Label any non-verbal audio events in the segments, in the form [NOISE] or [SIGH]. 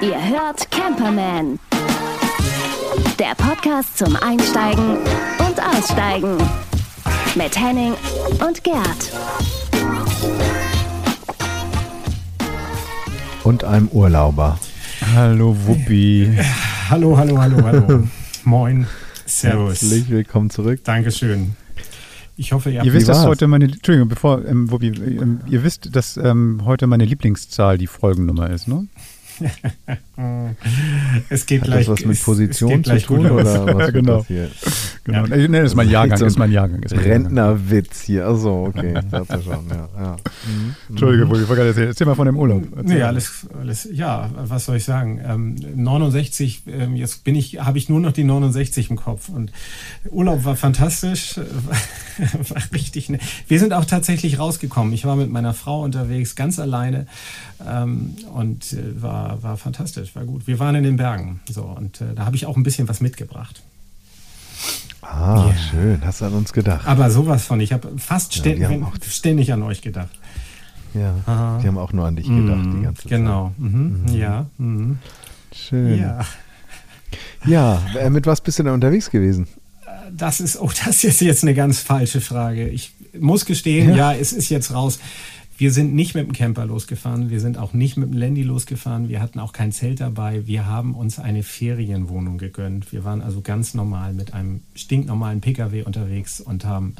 Ihr hört Camperman. Der Podcast zum Einsteigen und Aussteigen. Mit Henning und Gerd. Und einem Urlauber. Hallo Wuppi. Hallo, hallo, hallo, hallo. [LAUGHS] Moin. Servus. Herzlich willkommen zurück. Dankeschön. Ich hoffe, ihr habt Ihr wisst, dass heute meine, Entschuldigung, bevor, ähm, Wuppi, ähm, ihr wisst, dass ähm, heute meine Lieblingszahl die Folgennummer ist, ne? Es geht Hat gleich. das was mit Position zu gleich tun oder [LAUGHS] was Genau. das hier? Genau. Ja. Nee, das ist mein Jahrgang, ist mein Jahrgang. Ist mein Jahrgang. Rentnerwitz hier. Achso, okay. [LAUGHS] Das schon, ja. ja. Mhm. Entschuldige, Wuppi, ich wollte gerade erzählen. Erzähl mal von dem Urlaub. Erzähl Nee, alles, alles, ja, was soll ich sagen? Ähm, 69, ähm, jetzt bin ich, habe ich nur noch die 69 im Kopf und Urlaub war fantastisch, [LAUGHS] war richtig. Ne Wir sind auch tatsächlich rausgekommen. Ich war mit meiner Frau unterwegs, ganz alleine ähm, und äh, war, war fantastisch, war gut. Wir waren in den Bergen, so und äh, da habe ich auch ein bisschen was mitgebracht. Ah, Ja. schön. Hast du an uns gedacht. Aber sowas von, ich habe fast Ja, stä- wir haben wenn- ständig an euch gedacht. Ja. Aha. Die haben auch nur an dich gedacht die Mhm, ganze Zeit. Genau, mhm. ja. Mhm. Schön. Ja, Ja, äh, mit was bist du denn unterwegs gewesen? das ist, oh, [LAUGHS] das ist jetzt eine ganz falsche Frage. Ich muss gestehen, Ja. ja, es ist jetzt raus. Wir sind nicht mit dem Camper losgefahren, wir sind auch nicht mit dem Landy losgefahren, wir hatten auch kein Zelt dabei, wir haben uns eine Ferienwohnung gegönnt. Wir waren also ganz normal mit einem stinknormalen Pkw unterwegs und haben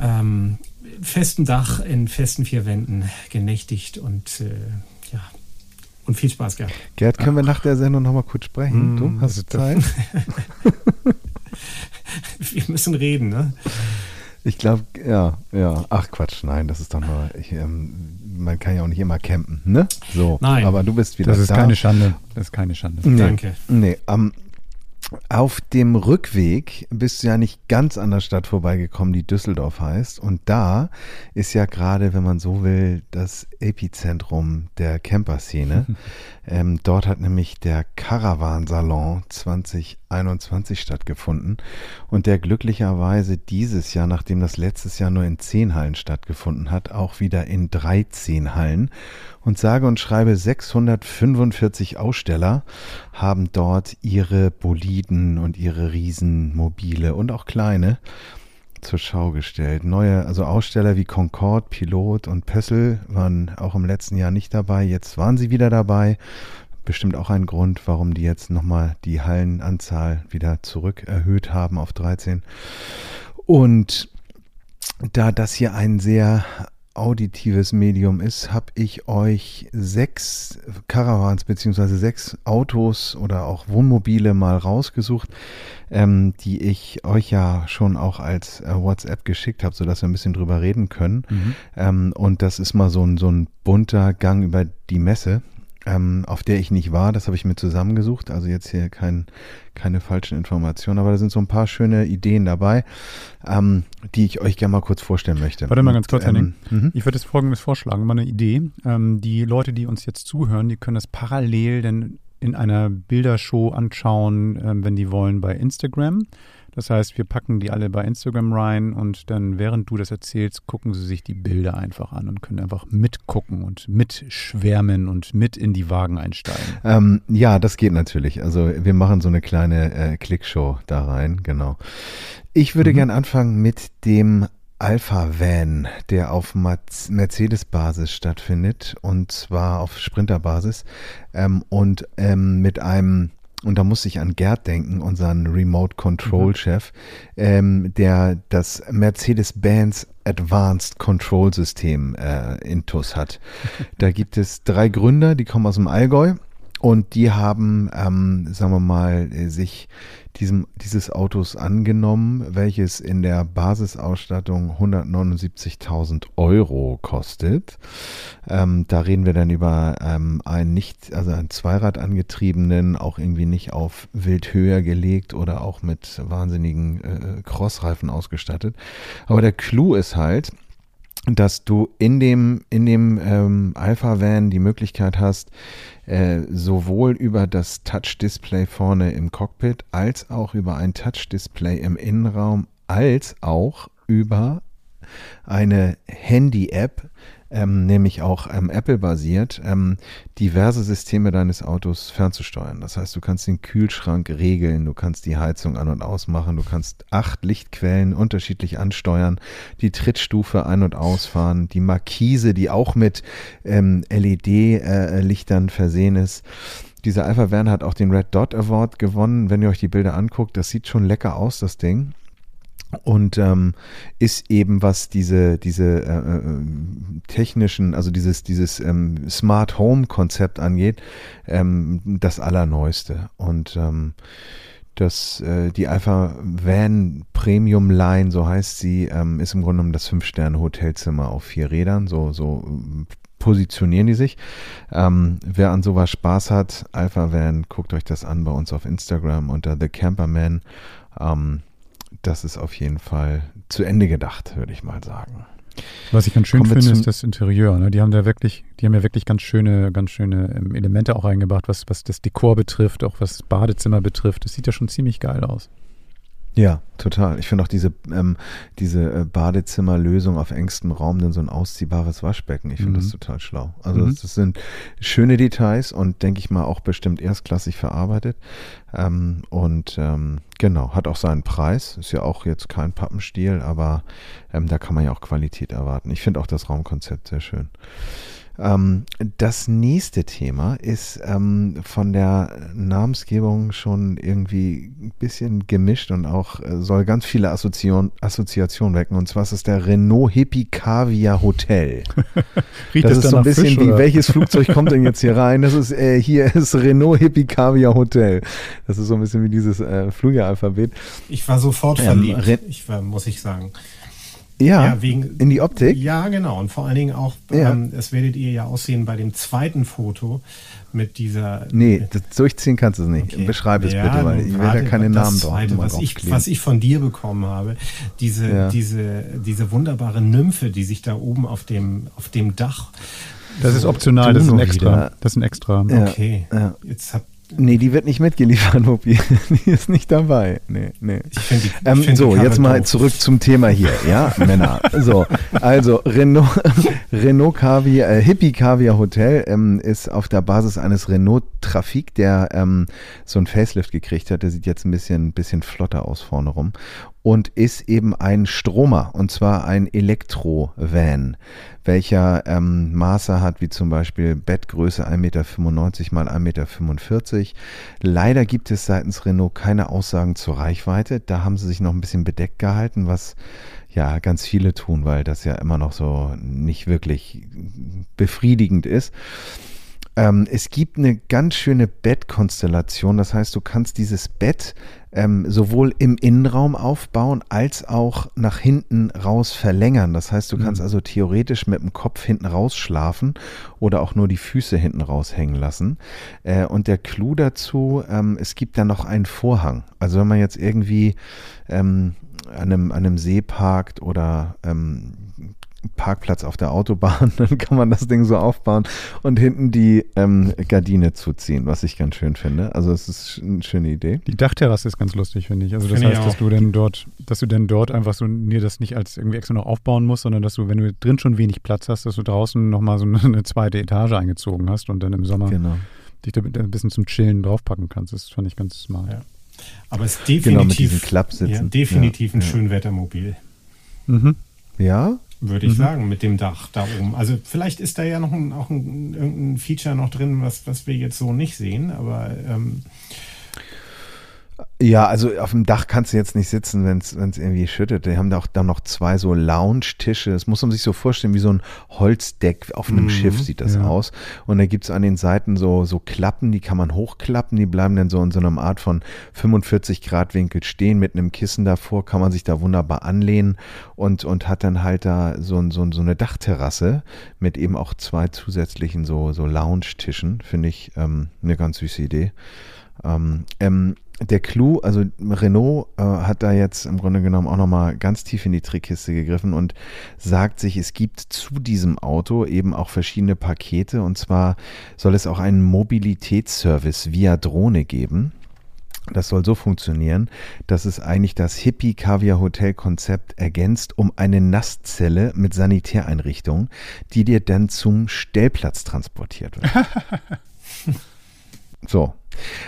ähm, festen Dach in festen vier Wänden genächtigt und äh, ja, und viel Spaß gehabt. Gerd, können wir nach der Sendung nochmal kurz sprechen? Mhm. Du, hast du Zeit? [LAUGHS] [LAUGHS] Wir müssen reden, ne? Ich glaube, ja, ja. Ach Quatsch, nein, das ist doch nur, ich, ähm, man kann ja auch nicht immer campen, ne? So, Nein. aber du bist wieder Das ist da. keine Schande. Das ist keine Schande. Nee, Danke. Nee, am auf dem Rückweg bist du ja nicht ganz an der Stadt vorbeigekommen, die Düsseldorf heißt. Und da ist ja gerade, wenn man so will, das Epizentrum der Camper-Szene. [LAUGHS] ähm, dort hat nämlich der Caravan-Salon 2021 stattgefunden. Und der glücklicherweise dieses Jahr, nachdem das letztes Jahr nur in 10 Hallen stattgefunden hat, auch wieder in 13 Hallen. Und sage und schreibe 645 Aussteller haben dort ihre Boliden und ihre Riesenmobile und auch kleine zur Schau gestellt. Neue, also Aussteller wie Concorde, Pilot und Pössl waren auch im letzten Jahr nicht dabei. Jetzt waren sie wieder dabei. Bestimmt auch ein Grund, warum die jetzt nochmal die Hallenanzahl wieder zurück erhöht haben auf 13. Und da das hier ein sehr auditives Medium ist, habe ich euch sechs Caravans beziehungsweise sechs Autos oder auch Wohnmobile mal rausgesucht, ähm, die ich euch ja schon auch als äh, WhatsApp geschickt habe, sodass wir ein bisschen drüber reden können. Mhm. Ähm, und das ist mal so ein, so ein bunter Gang über die Messe, ähm, auf der ich nicht war. Das habe ich mir zusammengesucht. Also jetzt hier kein, keine falschen Informationen, aber da sind so ein paar schöne Ideen dabei, ähm, die ich euch gerne mal kurz vorstellen möchte. Warte mal ganz kurz, Henning. mhm. Ich würde jetzt folgendes vorschlagen, mal eine Idee. Ähm, die Leute, die uns jetzt zuhören, die können das parallel denn in einer Bildershow anschauen, ähm, wenn die wollen, bei Instagram. Das heißt, wir packen die alle bei Instagram rein und dann, während du das erzählst, gucken sie sich die Bilder einfach an und können einfach mitgucken und mitschwärmen und mit in die Wagen einsteigen. Ähm, ja, das geht natürlich. Also wir machen so eine kleine äh, Klickshow da rein, genau. Ich würde Mhm. gern anfangen mit dem Alpha Van, der auf Mercedes-Basis stattfindet und zwar auf Sprinter-Basis ähm, und ähm, mit einem und da muss ich an Gerd denken, unseren Remote Control Chef, ähm, der das Mercedes-Benz Advanced Control System äh, intus hat. [LAUGHS] Da gibt es drei Gründer, die kommen aus dem Allgäu und die haben, ähm, sagen wir mal, äh, sich diesem, dieses Autos angenommen, welches in der Basisausstattung 179.000 Euro kostet. Ähm, da reden wir dann über ähm, einen nicht, also einen Zweirad angetriebenen, auch irgendwie nicht auf wild höher gelegt oder auch mit wahnsinnigen äh, Crossreifen ausgestattet. Aber der Clou ist halt, dass du in dem, in dem ähm, Alpha-Van die Möglichkeit hast, äh, sowohl über das Touch-Display vorne im Cockpit als auch über ein Touch-Display im Innenraum als auch über eine Handy-App, ähm, nämlich auch ähm, Apple-basiert, ähm, diverse Systeme deines Autos fernzusteuern. Das heißt, du kannst den Kühlschrank regeln, du kannst die Heizung an- und ausmachen, du kannst acht Lichtquellen unterschiedlich ansteuern, die Trittstufe ein- und ausfahren, die Markise, die auch mit ähm, LED-Lichtern äh, versehen ist. Dieser Alpha Van hat auch den Red Dot Award gewonnen. Wenn ihr euch die Bilder anguckt, das sieht schon lecker aus, das Ding und ähm, ist eben was diese diese äh, äh, technischen also dieses dieses ähm, Smart Home Konzept angeht ähm, das allerneueste und ähm, das äh, die Alpha Van Premium Line so heißt sie ähm, ist im Grunde genommen das fünf Sterne Hotelzimmer auf vier Rädern so so positionieren die sich. Ähm, wer an sowas Spaß hat, Alpha Van, guckt euch das an bei uns auf Instagram unter The Camperman. Ähm, das ist auf jeden Fall zu Ende gedacht, würde ich mal sagen. Was ich ganz schön Kommen finde, ist das Interieur. Ne? Die haben da wirklich, die haben ja wirklich ganz schöne, ganz schöne ähm, Elemente auch eingebracht, was, was das Dekor betrifft, auch was das Badezimmer betrifft. Das sieht ja schon ziemlich geil aus. Ja, total. Ich finde auch diese, ähm, diese äh, Badezimmerlösung auf engstem Raum, denn so ein ausziehbares Waschbecken, ich finde mhm. das total schlau. Also mhm. das, das, sind schöne Details und denke ich mal auch bestimmt erstklassig verarbeitet. Ähm, und ähm, genau, hat auch seinen Preis. Ist ja auch jetzt kein Pappenstiel, aber ähm, da kann man ja auch Qualität erwarten. Ich finde auch das Raumkonzept sehr schön. Ähm, das nächste Thema ist ähm, von der Namensgebung schon irgendwie ein bisschen gemischt und auch äh, soll ganz viele Assoziation, Assoziationen wecken. Und zwar ist es der Renault Hippie Caviar Hotel. [LAUGHS] Riecht das ist so ein bisschen Fisch, wie, welches Flugzeug kommt denn jetzt hier [LAUGHS] rein? Das ist, äh, hier ist Renault Hippie Caviar Hotel. Das ist so ein bisschen wie dieses äh, Flügelalphabet. Ich war sofort verliebt, ähm, ich war, muss ich sagen. Ja, ja wegen, in die Optik? Ja, genau. Und vor allen Dingen auch, ja. ähm, das werdet ihr ja aussehen bei dem zweiten Foto mit dieser. Nee, das durchziehen kannst du es nicht. Okay. Beschreib es ja, bitte, weil ich werde ja keine Namen drauf. Zweite, was, ich, was ich von dir bekommen habe, diese, ja. diese, diese wunderbare Nymphe, die sich da oben auf dem, auf dem Dach. Das ist optional, das ist ein extra. Das ist ein extra. Okay. Jetzt habt Nee, die wird nicht mitgeliefert, Mopi. [LAUGHS] Die ist nicht dabei. Nee, nee. Ich die, ähm, so, jetzt mal doof. zurück zum Thema hier, ja, Männer. So, also Renault, [LAUGHS] Renault Caviar, äh, Hippie Caviar Hotel ähm, ist auf der Basis eines Renault Trafik, der ähm, so ein Facelift gekriegt hat. Der sieht jetzt ein bisschen, bisschen flotter aus vorne rum und ist eben ein Stromer und zwar ein Elektro-Van, welcher ähm, Maße hat wie zum Beispiel Bettgröße 1,95 Meter mal 1,45 Meter. Leider gibt es seitens Renault keine Aussagen zur Reichweite. Da haben sie sich noch ein bisschen bedeckt gehalten, was ja ganz viele tun, weil das ja immer noch so nicht wirklich befriedigend ist. Ähm, es gibt eine ganz schöne Bettkonstellation. Das heißt, du kannst dieses Bett ähm, sowohl im Innenraum aufbauen als auch nach hinten raus verlängern. Das heißt, du mhm. kannst also theoretisch mit dem Kopf hinten raus schlafen oder auch nur die Füße hinten raushängen lassen. Äh, und der Clou dazu, ähm, es gibt da noch einen Vorhang. Also wenn man jetzt irgendwie ähm, an einem, an einem See parkt oder ähm, Parkplatz auf der Autobahn, [LAUGHS] dann kann man das Ding so aufbauen und hinten die ähm, Gardine zuziehen, was ich ganz schön finde. Also es ist eine schöne Idee. Die Dachterrasse ist ganz lustig, finde ich. Also das find heißt, dass du dann dort, dass du dann dort einfach so dir das nicht als irgendwie extra noch aufbauen musst, sondern dass du, wenn du drin schon wenig Platz hast, dass du draußen nochmal so [LAUGHS] eine zweite Etage eingezogen hast und dann im Sommer genau. dich da ein bisschen zum Chillen draufpacken kannst. Das fand ich ganz smart. Ja. Aber es ist definitiv, genau, mit diesen Klappsitzen. Ja, definitiv ja, ein ja. Schönwettermobil. Mhm. Ja, würde ich mhm. sagen, mit dem Dach da oben. Also vielleicht ist da ja noch ein, auch ein, irgendein Feature noch drin, was, was wir jetzt so nicht sehen, aber ähm, ja, also auf dem Dach kannst du jetzt nicht sitzen, wenn es irgendwie schüttet. Die haben da auch dann noch zwei so Lounge-Tische. Das muss man sich so vorstellen, wie so ein Holzdeck auf einem mhm, Schiff sieht das ja. aus. Und da gibt's an den Seiten so, so Klappen, die kann man hochklappen. Die bleiben dann so in so einer Art von 45 Grad Winkel stehen. Mit einem Kissen davor kann man sich da wunderbar anlehnen und, und hat dann halt da so, so, so eine Dachterrasse mit eben auch zwei zusätzlichen so, so Lounge-Tischen. Finde ich ähm, eine ganz süße Idee. Ähm, ähm, der Clou, also Renault äh, hat da jetzt im Grunde genommen auch nochmal ganz tief in die Trickkiste gegriffen und sagt sich, es gibt zu diesem Auto eben auch verschiedene Pakete und zwar soll es auch einen Mobilitätsservice via Drohne geben. Das soll so funktionieren, dass es eigentlich das Hippie-Kaviar-Hotel-Konzept ergänzt um eine Nasszelle mit Sanitäreinrichtung, die dir dann zum Stellplatz transportiert wird. [LAUGHS] so.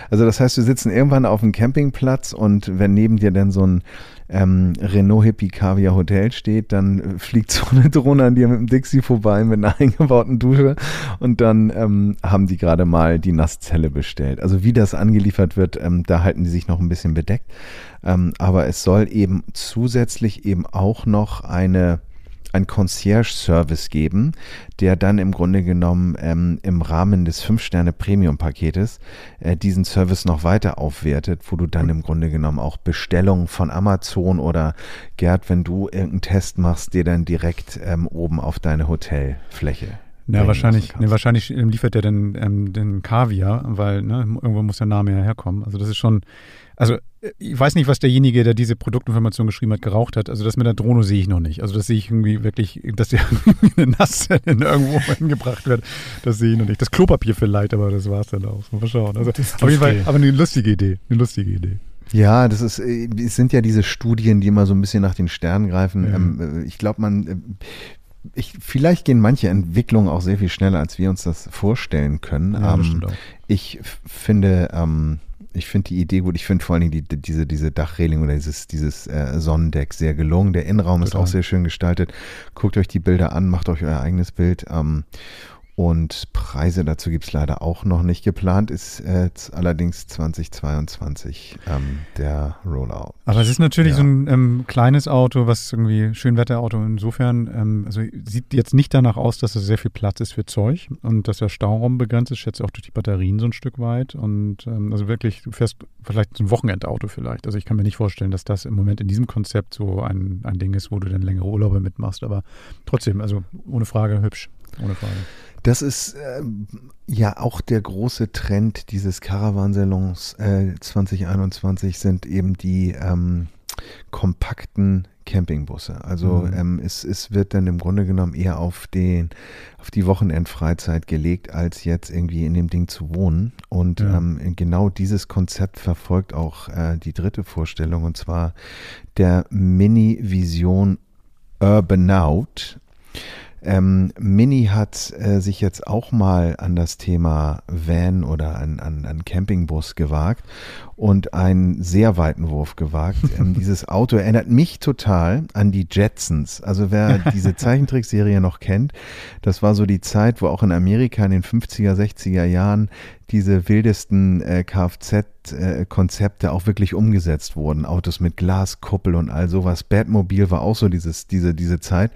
Also das heißt, wir sitzen irgendwann auf dem Campingplatz und wenn neben dir dann so ein ähm, Renault Hippie Caviar Hotel steht, dann fliegt so eine Drohne an dir mit dem Dixie vorbei mit einer [LAUGHS] eingebauten Dusche und dann ähm, haben die gerade mal die Nasszelle bestellt. Also wie das angeliefert wird, ähm, da halten die sich noch ein bisschen bedeckt. Ähm, aber es soll eben zusätzlich eben auch noch eine ein Concierge-Service geben, der dann im Grunde genommen ähm, im Rahmen des 5-Sterne-Premium-Paketes äh, diesen Service noch weiter aufwertet, wo du dann im Grunde genommen auch Bestellungen von Amazon oder Gerd, wenn du irgendeinen Test machst, dir dann direkt ähm, oben auf deine Hotelfläche ja, wahrscheinlich, nee, wahrscheinlich liefert der den, ähm, den Kaviar, weil ne, irgendwo muss der Name ja herkommen. Also das ist schon, also ich weiß nicht, was derjenige, der diese Produktinformation geschrieben hat, geraucht hat. Also das mit der Drohne sehe ich noch nicht. Also das sehe ich irgendwie wirklich, dass der [LAUGHS] eine Nasse irgendwo [LAUGHS] hingebracht wird. Das sehe ich noch nicht. Das Klopapier vielleicht, aber das war es dann auch. Mal schauen. Also auf jeden Fall, aber eine lustige Idee. Eine lustige Idee. Ja, das ist, äh, es sind ja diese Studien, die immer so ein bisschen nach den Sternen greifen. Ja. Ähm, äh, ich glaube, man, äh, ich, vielleicht gehen manche Entwicklungen auch sehr viel schneller, als wir uns das vorstellen können. Ja, ähm, ich finde, ähm, ich finde die Idee gut. Ich finde vor allen Dingen die, diese, diese Dachreling oder dieses, dieses äh, Sonnendeck sehr gelungen. Der Innenraum Total. ist auch sehr schön gestaltet. Guckt euch die Bilder an, macht euch euer eigenes Bild. Ähm, und Preise dazu gibt es leider auch noch nicht geplant, ist äh, allerdings 2022 ähm, der Rollout. Aber es ist natürlich ja. so ein ähm, kleines Auto, was irgendwie Schönwetterauto insofern, ähm, also sieht jetzt nicht danach aus, dass es sehr viel Platz ist für Zeug und dass der Stauraum begrenzt ist, schätze auch durch die Batterien so ein Stück weit. Und ähm, also wirklich, du fährst vielleicht ein Wochenendauto vielleicht. Also ich kann mir nicht vorstellen, dass das im Moment in diesem Konzept so ein, ein Ding ist, wo du dann längere Urlaube mitmachst. Aber trotzdem, also ohne Frage hübsch. Ohne Frage. Das ist äh, ja auch der große Trend dieses Caravansalons äh, 2021 sind eben die ähm, kompakten Campingbusse. Also mhm. ähm, es, es wird dann im Grunde genommen eher auf den auf die Wochenendfreizeit gelegt, als jetzt irgendwie in dem Ding zu wohnen. Und ja. ähm, genau dieses Konzept verfolgt auch äh, die dritte Vorstellung und zwar der Mini Vision Urbanaut. Ähm, Mini hat äh, sich jetzt auch mal an das Thema Van oder an, an, an Campingbus gewagt und einen sehr weiten Wurf gewagt. Ähm, [LAUGHS] dieses Auto erinnert mich total an die Jetsons. Also wer [LAUGHS] diese Zeichentrickserie noch kennt, das war so die Zeit, wo auch in Amerika in den 50er, 60er Jahren diese wildesten äh, Kfz-Konzepte äh, auch wirklich umgesetzt wurden. Autos mit Glaskuppel und all sowas. Batmobil war auch so dieses, diese, diese Zeit.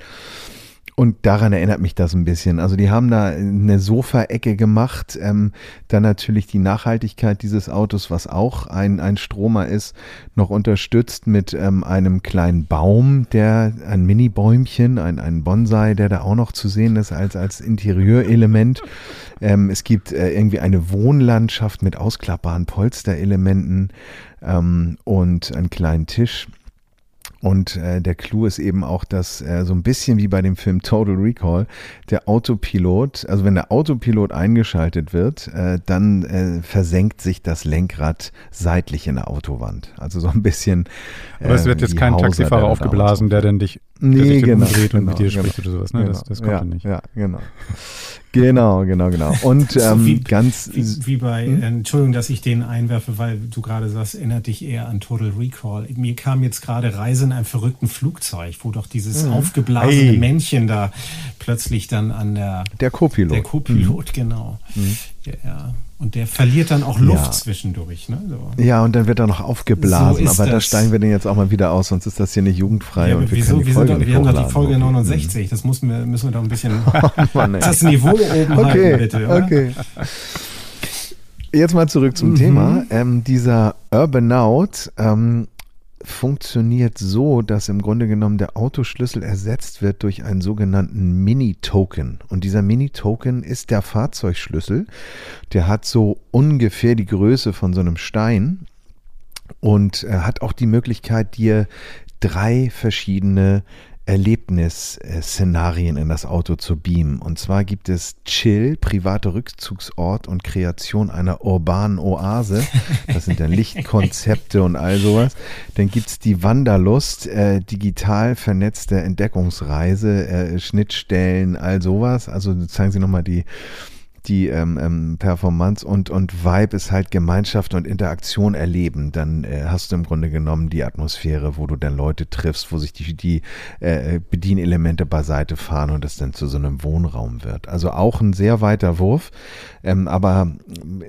Und daran erinnert mich das ein bisschen. Also die haben da eine Sofaecke gemacht, ähm, dann natürlich die Nachhaltigkeit dieses Autos, was auch ein, ein Stromer ist, noch unterstützt mit ähm, einem kleinen Baum, der ein Mini-Bäumchen, ein, ein Bonsai, der da auch noch zu sehen ist als, als Interieurelement. Ähm, es gibt äh, irgendwie eine Wohnlandschaft mit ausklappbaren Polsterelementen ähm, und einen kleinen Tisch. Und äh, der Clou ist eben auch, dass äh, so ein bisschen wie bei dem Film Total Recall, der Autopilot, also wenn der Autopilot eingeschaltet wird, äh, dann äh, versenkt sich das Lenkrad seitlich in der Autowand. Also so ein bisschen. Aber es wird jetzt ähm, kein Hauser, Taxifahrer der aufgeblasen, der dann dich, nee, der sich genau, umdreht und genau, mit dir genau, spricht oder sowas. Ne? Genau, das, das kommt ja, nicht. Ja, genau. Genau, genau, genau. Und ähm, wie, ganz. Wie, wie bei, hm? Entschuldigung, dass ich den einwerfe, weil du gerade sagst, erinnert dich eher an Total Recall. Mir kam jetzt gerade Reise in einem verrückten Flugzeug, wo doch dieses hm. aufgeblasene hey. Männchen da plötzlich dann an der. Der Co-Pilot. Der Co-Pilot, hm. genau. Hm. Ja, ja. Und der verliert dann auch Luft ja. zwischendurch. Ne? So. Ja, und dann wird er noch aufgeblasen. So aber das. da steigen wir den jetzt auch mal wieder aus, sonst ist das hier nicht jugendfrei. Ja, und wir, wieso, wir, Folge doch, wir haben doch die Folge 69. Das müssen wir, müssen wir doch ein bisschen [LAUGHS] Mann, das Niveau oben okay, halten, bitte. Oder? Okay. Jetzt mal zurück zum mhm. Thema. Ähm, dieser Urbanaut ähm, funktioniert so, dass im Grunde genommen der Autoschlüssel ersetzt wird durch einen sogenannten Mini-Token. Und dieser Mini-Token ist der Fahrzeugschlüssel. Der hat so ungefähr die Größe von so einem Stein und hat auch die Möglichkeit, dir drei verschiedene Erlebnisszenarien in das Auto zu beamen. Und zwar gibt es Chill, private Rückzugsort und Kreation einer urbanen Oase. Das sind dann Lichtkonzepte und all sowas. Dann gibt es die Wanderlust, äh, digital vernetzte Entdeckungsreise, äh, Schnittstellen, all sowas. Also zeigen Sie nochmal die die ähm, ähm, Performance und, und Vibe ist halt Gemeinschaft und Interaktion erleben. Dann äh, hast du im Grunde genommen die Atmosphäre, wo du dann Leute triffst, wo sich die, die äh, Bedienelemente beiseite fahren und es dann zu so einem Wohnraum wird. Also auch ein sehr weiter Wurf. Ähm, aber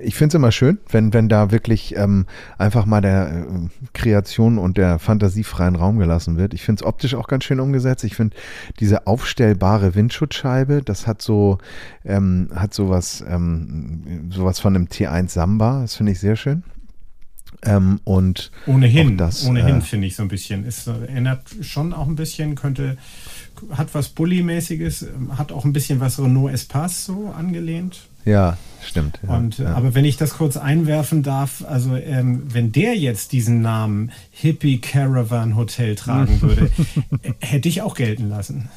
ich finde es immer schön, wenn, wenn da wirklich ähm, einfach mal der äh, Kreation und der Fantasie freien Raum gelassen wird. Ich finde es optisch auch ganz schön umgesetzt. Ich finde diese aufstellbare Windschutzscheibe, das hat so, ähm, hat sowas, ähm, sowas von einem T1 Samba. Das finde ich sehr schön. Ähm, und ohnehin, das, ohnehin äh, finde ich so ein bisschen. Es erinnert schon auch ein bisschen, könnte, hat was Bully-mäßiges, hat auch ein bisschen was Renault Espace so angelehnt. Ja, stimmt. Ja, und, ja. Aber wenn ich das kurz einwerfen darf, also ähm, wenn der jetzt diesen Namen Hippie Caravan Hotel tragen [LAUGHS] würde, hätte ich auch gelten lassen.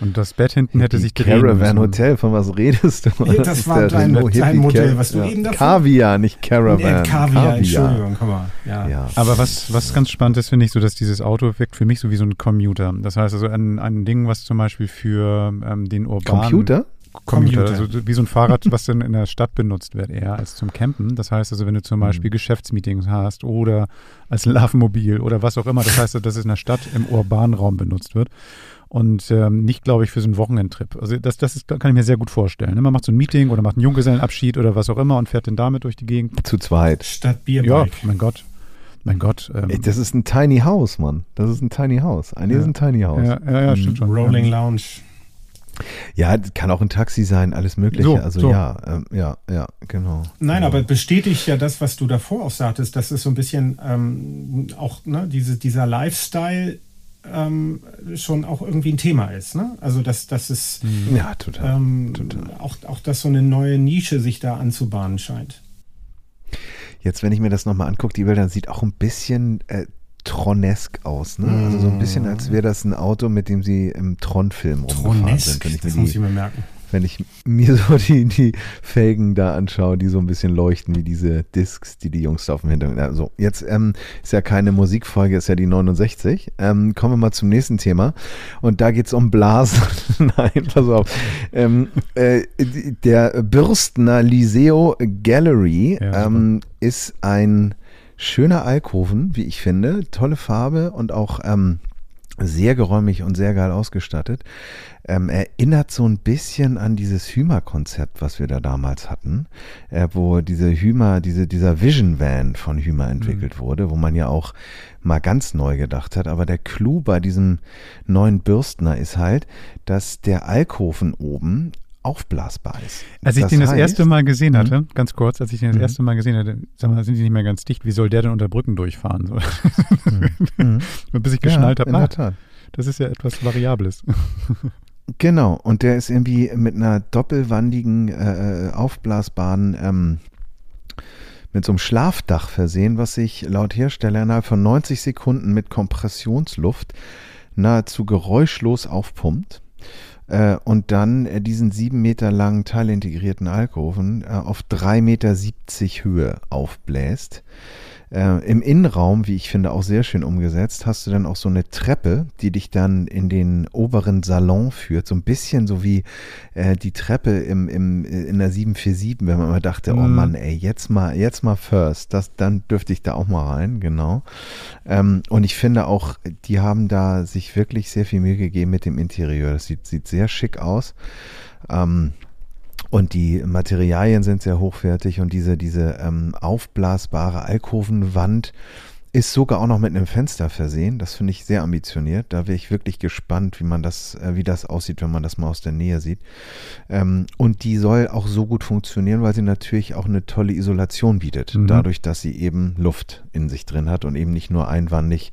Und das Bett hinten hätte sich drehen Caravan müssen. Hotel, von was redest du? Nee, das ist war dein- Car- was du ja. eben davon- Kaviar, nicht Caravan. Äh, Kaviar, Entschuldigung, komm mal. Ja. Ja. Aber was, was ganz spannend ist, finde ich, so dass dieses Auto wirkt für mich so wie so ein Commuter. Das heißt also ein, ein Ding, was zum Beispiel für ähm, den urbanen Computer? Commuter, Commuter. also wie so ein Fahrrad, was dann in der Stadt benutzt wird, eher als zum Campen. Das heißt also, wenn du Mhm. zum Beispiel Geschäftsmeetings hast oder als Lavenmobil oder was auch immer, das heißt, dass es in der Stadt im urbanen Raum benutzt wird. Und ähm, nicht, glaube ich, für so einen Wochenendtrip. Also das, das ist, kann ich mir sehr gut vorstellen. ne? Man macht so ein Meeting oder macht einen Junggesellenabschied oder was auch immer und fährt dann damit durch die Gegend. Zu zweit. Statt Ja, Bierbike. mein Gott. Mein Gott. Ähm, Ey, Das ist ein Tiny House, Mann. Das ist ein Tiny House. Eigentlich Ja. ist ein Tiny House. ja, ja, ja, stimmt schon. Rolling Ja. Lounge. Ja, kann auch ein Taxi sein, alles Mögliche. So, also so. ja, ähm, ja, ja, genau. Nein, ja. aber bestätigt ja das, was du davor auch sagtest, dass es so ein bisschen ähm, auch ne, diese, dieser Lifestyle ähm, schon auch irgendwie ein Thema ist. Ne? Also dass, dass es Ja, total. ähm, total. auch, auch dass so eine neue Nische sich da anzubahnen scheint. Jetzt, wenn ich mir das nochmal angucke, die Bilder, sieht auch ein bisschen äh, Tronesk aus. Ne? Also so ein bisschen, als wäre das ein Auto, mit dem sie im Tron-Film rumgefahren Tronesk, sind. Ich, das mir muss ich die, mir merken. Wenn ich mir [LAUGHS] so die, die Felgen da anschaue, die so ein bisschen leuchten wie diese Discs, die die Jungs da auf dem Hintergrund. Also jetzt ähm, ist ja keine Musikfolge, ist ja die 69. Ähm, kommen wir mal zum nächsten Thema. Und da geht es um Blasen. [LAUGHS] Nein, pass auf. Ähm, äh, der Bürstner Liseo Gallery Ja, ähm, ist ein schöner Alkoven, wie ich finde. Tolle Farbe und auch ähm, sehr geräumig und sehr geil ausgestattet. Ähm, erinnert so ein bisschen an dieses Hümer-Konzept, was wir da damals hatten, äh, wo diese Hümer, diese, dieser Vision Van von Hümer entwickelt wurde, wo man ja auch mal ganz neu gedacht hat. Aber der Clou bei diesem neuen Bürstner ist halt, dass der Alkoven oben aufblasbar ist. Als ich den das heißt- erste Mal gesehen Mhm. hatte, ganz kurz, als ich den das Mhm. erste Mal gesehen hatte, sag mal, sind die nicht mehr ganz dicht? Wie soll der denn unter Brücken durchfahren? Mhm. [LAUGHS] Bis ich geschnallt ja, habe, in der ah, Tat. das ist ja etwas Variables. [LAUGHS] Genau, und der ist irgendwie mit einer doppelwandigen, äh, aufblasbaren, ähm, mit so einem Schlafdach versehen, was sich laut Hersteller innerhalb von 90 Sekunden mit Kompressionsluft nahezu geräuschlos aufpumpt äh, und dann äh, diesen sieben Meter langen teilintegrierten Alkoven äh, auf 3,70 Meter Höhe aufbläst. Äh, Im Innenraum, wie ich finde, auch sehr schön umgesetzt, hast du dann auch so eine Treppe, die dich dann in den oberen Salon führt. So ein bisschen so wie äh, die Treppe im, im, in der 747, wenn man immer dachte, oh Mhm. Mann, ey, jetzt mal, jetzt mal first. Das, dann dürfte ich da auch mal rein, genau. Ähm, und ich finde auch, die haben da sich wirklich sehr viel Mühe gegeben mit dem Interieur. Das sieht, sieht sehr schick aus. Ähm, und die Materialien sind sehr hochwertig und diese, diese ähm, aufblasbare Alkovenwand ist sogar auch noch mit einem Fenster versehen. Das finde ich sehr ambitioniert. Da wäre ich wirklich gespannt, wie man das, äh, wie das aussieht, wenn man das mal aus der Nähe sieht. Ähm, und die soll auch so gut funktionieren, weil sie natürlich auch eine tolle Isolation bietet. Mhm. Dadurch, dass sie eben Luft in sich drin hat und eben nicht nur einwandig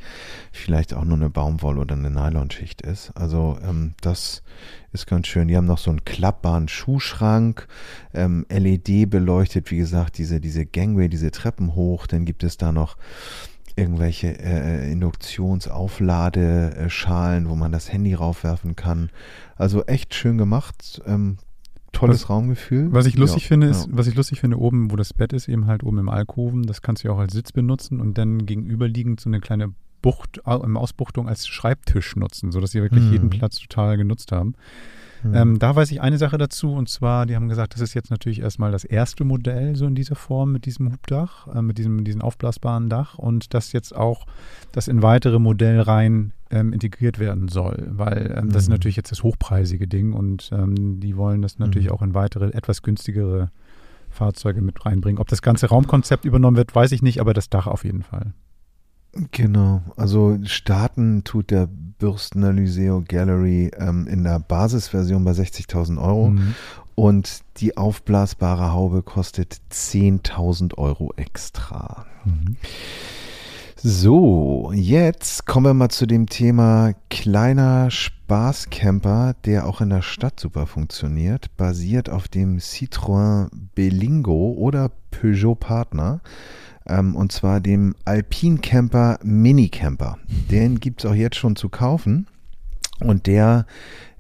vielleicht auch nur eine Baumwolle oder eine Nylonschicht ist. Also ähm, das ist ganz schön. Die haben noch so einen klappbaren Schuhschrank, ähm, LED beleuchtet, wie gesagt, diese, diese Gangway, diese Treppen hoch. Dann gibt es da noch irgendwelche äh, Induktionsaufladeschalen, wo man das Handy raufwerfen kann. Also echt schön gemacht. Ähm, tolles Was- Raumgefühl. Was ich lustig Ja, finde, ist, ja. was ich lustig finde, oben, wo das Bett ist, eben halt oben im Alkoven, das kannst du ja auch als Sitz benutzen und dann gegenüberliegend so eine kleine Bucht, Ausbuchtung als Schreibtisch nutzen, sodass sie wirklich Mhm. jeden Platz total genutzt haben. Ähm, da weiß ich eine Sache dazu und zwar, die haben gesagt, das ist jetzt natürlich erstmal das erste Modell so in dieser Form mit diesem Hubdach, äh, mit diesem, diesem aufblasbaren Dach und dass jetzt auch das in weitere Modellreihen ähm, integriert werden soll, weil ähm, das ist Mhm. natürlich jetzt das hochpreisige Ding und ähm, die wollen das natürlich Mhm. auch in weitere, etwas günstigere Fahrzeuge mit reinbringen. Ob das ganze Raumkonzept übernommen wird, weiß ich nicht, aber das Dach auf jeden Fall. Genau, also starten tut der Bürstener Lyseo Gallery ähm, in der Basisversion bei 60.000 Euro Mhm. und die aufblasbare Haube kostet 10.000 Euro extra. Mhm. So, jetzt kommen wir mal zu dem Thema kleiner Spaßcamper, der auch in der Stadt super funktioniert, basiert auf dem Citroën Belingo oder Peugeot Partner. Ähm, und zwar dem Alpine Camper Mini Camper. Den gibt es auch jetzt schon zu kaufen. Und der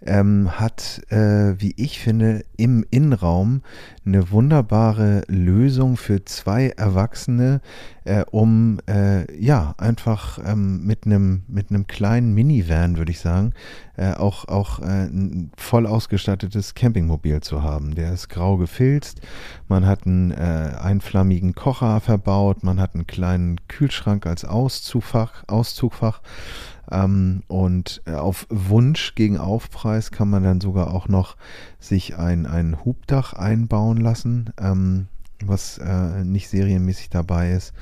ähm, hat, äh, wie ich finde, im Innenraum eine wunderbare Lösung für zwei Erwachsene, äh, um äh, ja einfach ähm, mit einem mit einem kleinen Minivan, würde ich sagen, äh, auch auch äh, ein voll ausgestattetes Campingmobil zu haben. Der ist grau gefilzt, man hat einen äh, einflammigen Kocher verbaut, man hat einen kleinen Kühlschrank als Auszugfach, Auszugfach. Ähm, und äh, auf Wunsch gegen Aufpreis kann man dann sogar auch noch sich ein, ein Hubdach einbauen lassen, ähm, was äh, nicht serienmäßig dabei ist.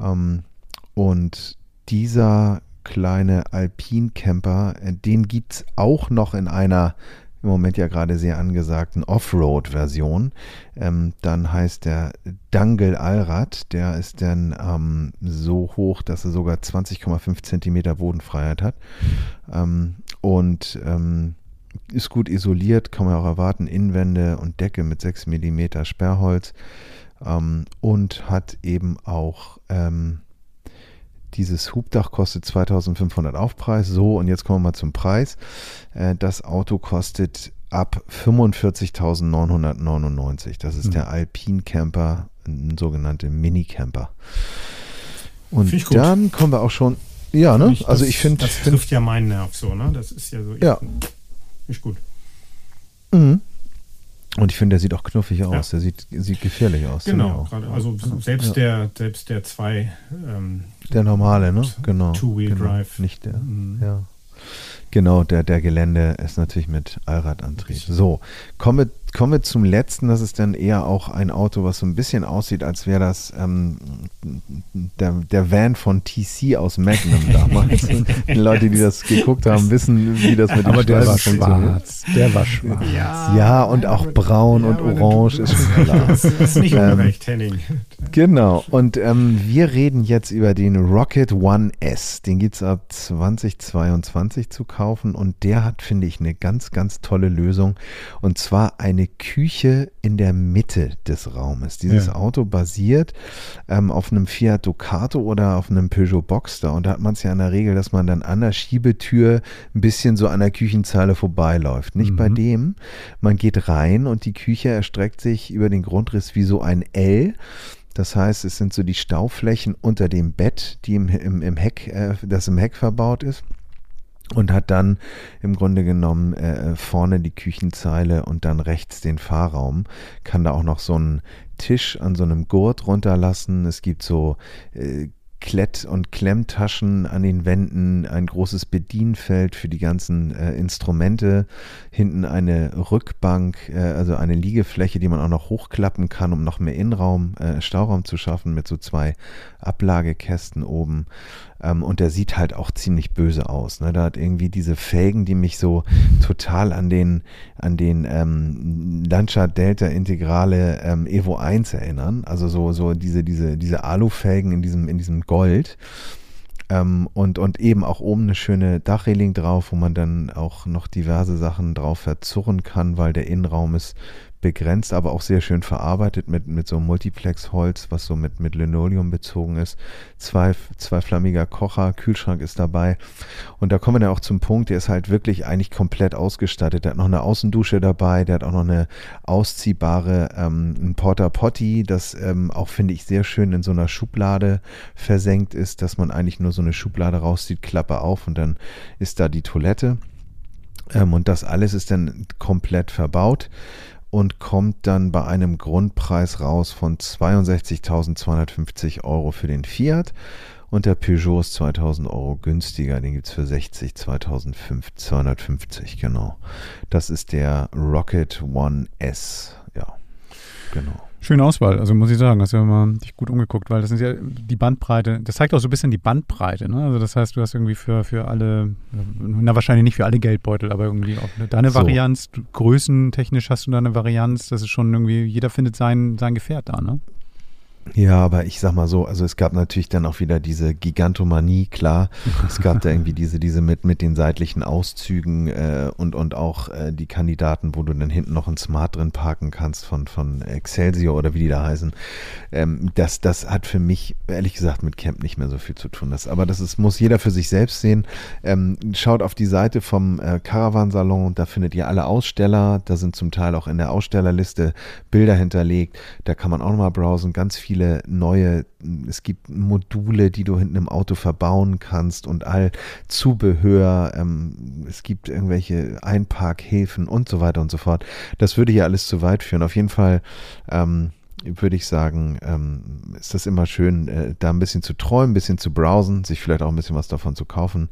Ähm, und dieser kleine Alpine Camper, äh, den gibt es auch noch in einer im Moment ja gerade sehr angesagten Offroad-Version. Ähm, dann heißt der Dangle Allrad, der ist dann ähm, so hoch, dass er sogar 20,5 Zentimeter Bodenfreiheit hat. Ähm, und ähm, ist gut isoliert, kann man auch erwarten. Innenwände und Decke mit 6 mm Sperrholz. Ähm, und hat eben auch ähm, dieses Hubdach kostet 2500 Aufpreis. So, und jetzt kommen wir mal zum Preis. Äh, das Auto kostet ab 45.999. Das ist Mhm. der Alpine Camper, ein sogenannter Mini-Camper. Und Finde ich gut. dann kommen wir auch schon. Ja, ne? Nicht, also das- ich finde. Das Find, trifft ja meinen Nerv so, ne? Das ist ja so. Ich, Ja. Ist gut. Mhm. Und ich finde, der sieht auch knuffig aus. Ja. Der sieht, sieht gefährlich aus. Genau. Gerade, also selbst Ja. der, selbst der zwei ähm, Der normale, ne? Genau. Two-Wheel genau. Drive. Nicht der. Mhm. Ja. Genau, der, der Gelände ist natürlich mit Allradantrieb. So, kommen wir, kommen wir zum letzten. Das ist dann eher auch ein Auto, was so ein bisschen aussieht, als wäre das ähm, der, der Van von TC aus Magnum [LAUGHS] damals. [LAUGHS] die Leute, die das geguckt haben, wissen, wie das mit dem Aber der war schwarz. Der war schwarz. Ja, und auch braun und aber orange ist schon [LAUGHS] klar. Das ist nicht Ähm, unrecht, Henning. Genau, und ähm, wir reden jetzt über den Rocket One S. Den gibt es ab 2022 zu kaufen und der hat, finde ich, eine ganz, ganz tolle Lösung. Und zwar eine Küche in der Mitte des Raumes. Dieses Ja. Auto basiert ähm, auf einem Fiat Ducato oder auf einem Peugeot Boxster. Und da hat man es ja in der Regel, dass man dann an der Schiebetür ein bisschen so an der Küchenzeile vorbeiläuft. Nicht bei Mhm. dem. Man geht rein und die Küche erstreckt sich über den Grundriss wie so ein L. Das heißt, es sind so die Stauflächen unter dem Bett, die im, im, im Heck, äh, das im Heck verbaut ist. Und hat dann im Grunde genommen äh, vorne die Küchenzeile und dann rechts den Fahrraum. Kann da auch noch so einen Tisch an so einem Gurt runterlassen. Es gibt so äh, Klett- und Klemmtaschen an den Wänden, ein großes Bedienfeld für die ganzen äh, Instrumente, hinten eine Rückbank, äh, also eine Liegefläche, die man auch noch hochklappen kann, um noch mehr Innenraum, äh, Stauraum zu schaffen mit so zwei Ablagekästen oben. Ähm, und der sieht halt auch ziemlich böse aus. Ne? Da hat irgendwie diese Felgen, die mich so total an den, an den ähm, Lancia Delta Integrale ähm, Evo 1 erinnern. Also so, so diese, diese, diese Alufelgen in diesem, in diesem Gold. Ähm, und, und eben auch oben eine schöne Dachreling drauf, wo man dann auch noch diverse Sachen drauf verzurren kann, weil der Innenraum ist begrenzt, aber auch sehr schön verarbeitet mit, mit so Multiplex-Holz, was so mit, mit Linoleum bezogen ist. Zwei, zwei flammiger Kocher, Kühlschrank ist dabei. Und da kommen wir dann auch zum Punkt, der ist halt wirklich eigentlich komplett ausgestattet. Der hat noch eine Außendusche dabei, der hat auch noch eine ausziehbare ähm, Porta Potty, das ähm, auch finde ich sehr schön in so einer Schublade versenkt ist, dass man eigentlich nur so eine Schublade rauszieht, Klappe auf und dann ist da die Toilette. Ähm, und das alles ist dann komplett verbaut und kommt dann bei einem Grundpreis raus von 62.250 Euro für den Fiat. Und der Peugeot ist 2000 Euro günstiger, den gibt es für 60, 250, genau. Das ist der Rocket One S, ja, genau. Schöne Auswahl, also muss ich sagen, hast du ja mal dich gut umgeguckt, weil das ist ja die Bandbreite, das zeigt auch so ein bisschen die Bandbreite, ne? Also das heißt, du hast irgendwie für, für alle, na wahrscheinlich nicht für alle Geldbeutel, aber irgendwie auch deine so. Varianz, größentechnisch hast du da eine Varianz, das ist schon irgendwie, jeder findet sein, sein Gefährt da, ne? Ja, aber ich sag mal so, also es gab natürlich dann auch wieder diese Gigantomanie, klar. Es gab da irgendwie diese, diese mit, mit den seitlichen Auszügen äh, und, und auch äh, die Kandidaten, wo du dann hinten noch ein Smart drin parken kannst von, von Excelsior oder wie die da heißen. Ähm, das, das hat für mich, ehrlich gesagt, mit Camp nicht mehr so viel zu tun. Das, aber das ist, muss jeder für sich selbst sehen. Ähm, schaut auf die Seite vom äh, Caravansalon, da findet ihr alle Aussteller. Da sind zum Teil auch in der Ausstellerliste Bilder hinterlegt. Da kann man auch nochmal browsen. Ganz viele viele neue, es gibt Module, die du hinten im Auto verbauen kannst und all Zubehör, ähm, es gibt irgendwelche Einparkhäfen und so weiter und so fort. Das würde hier alles zu weit führen. Auf jeden Fall ähm, würde ich sagen, ähm, ist das immer schön, äh, da ein bisschen zu träumen, ein bisschen zu browsen, sich vielleicht auch ein bisschen was davon zu kaufen.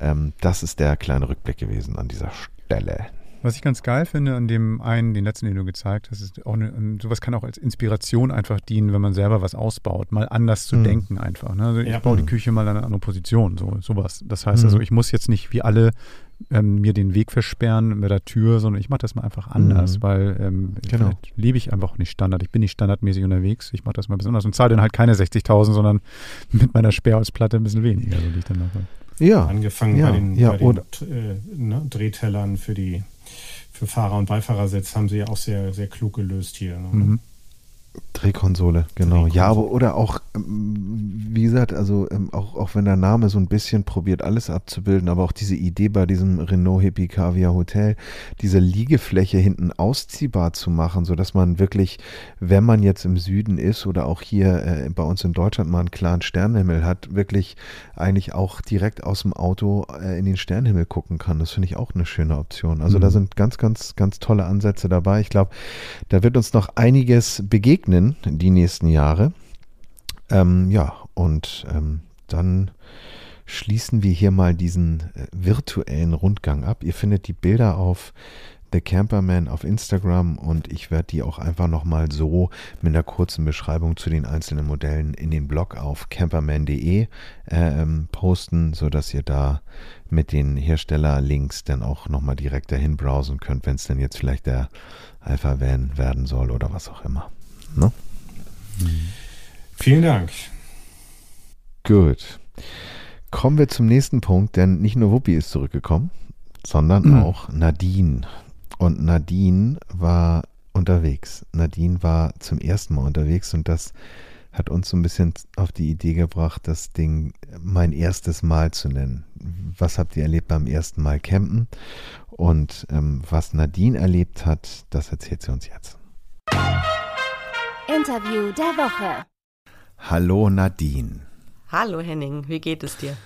Ähm, das ist der kleine Rückblick gewesen an dieser Stelle. Was ich ganz geil finde an dem einen, den letzten, den du gezeigt hast, ist auch eine, sowas kann auch als Inspiration einfach dienen, wenn man selber was ausbaut, mal anders zu mhm. denken einfach. Ne? Also ja. ich baue die Küche mal an eine andere Position, so sowas. Das heißt mhm. also, ich muss jetzt nicht wie alle ähm, mir den Weg versperren mit der Tür, sondern ich mache das mal einfach anders, mhm. weil ähm, genau. lebe ich einfach nicht Standard. Ich bin nicht standardmäßig unterwegs. Ich mache das mal besonders und zahle dann halt keine 60.000, sondern [LAUGHS] mit meiner Sperrholzplatte ein bisschen weniger, so die ich dann mache. Ja. Angefangen ja. bei den, ja. bei den äh, ne, Drehtellern für die für Fahrer- und Beifahrersitz haben sie ja auch sehr, sehr klug gelöst hier. Ne? Mhm. Drehkonsole, genau. Drehkonsole. Ja, aber oder auch, ähm, wie gesagt, also ähm, auch, auch wenn der Name so ein bisschen probiert, alles abzubilden, aber auch diese Idee bei diesem Renault Hippie Caviar Hotel, diese Liegefläche hinten ausziehbar zu machen, sodass man wirklich, wenn man jetzt im Süden ist oder auch hier äh, bei uns in Deutschland mal einen klaren Sternenhimmel hat, wirklich eigentlich auch direkt aus dem Auto äh, in den Sternenhimmel gucken kann. Das finde ich auch eine schöne Option. Also mhm. da sind ganz, ganz, ganz tolle Ansätze dabei. Ich glaube, da wird uns noch einiges begegnen begegnen die nächsten Jahre. Ähm, ja, und ähm, dann schließen wir hier mal diesen äh, virtuellen Rundgang ab. Ihr findet die Bilder auf The Camperman auf Instagram und ich werde die auch einfach nochmal so mit einer kurzen Beschreibung zu den einzelnen Modellen in den Blog auf camperman.de äh, posten, sodass ihr da mit den Herstellerlinks dann auch nochmal direkt dahin browsen könnt, wenn es denn jetzt vielleicht der Alpha Van werden soll oder was auch immer. Ne? Vielen Dank. Gut. Kommen wir zum nächsten Punkt, denn nicht nur Wuppi ist zurückgekommen, sondern mhm. auch Nadine. Und Nadine war unterwegs. Nadine war zum ersten Mal unterwegs und das hat uns so ein bisschen auf die Idee gebracht, das Ding mein erstes Mal zu nennen. Was habt ihr erlebt beim ersten Mal campen? Und ähm, was Nadine erlebt hat, das erzählt sie uns jetzt. Interview der Woche. Hallo Nadine. Hallo Henning, wie geht es dir?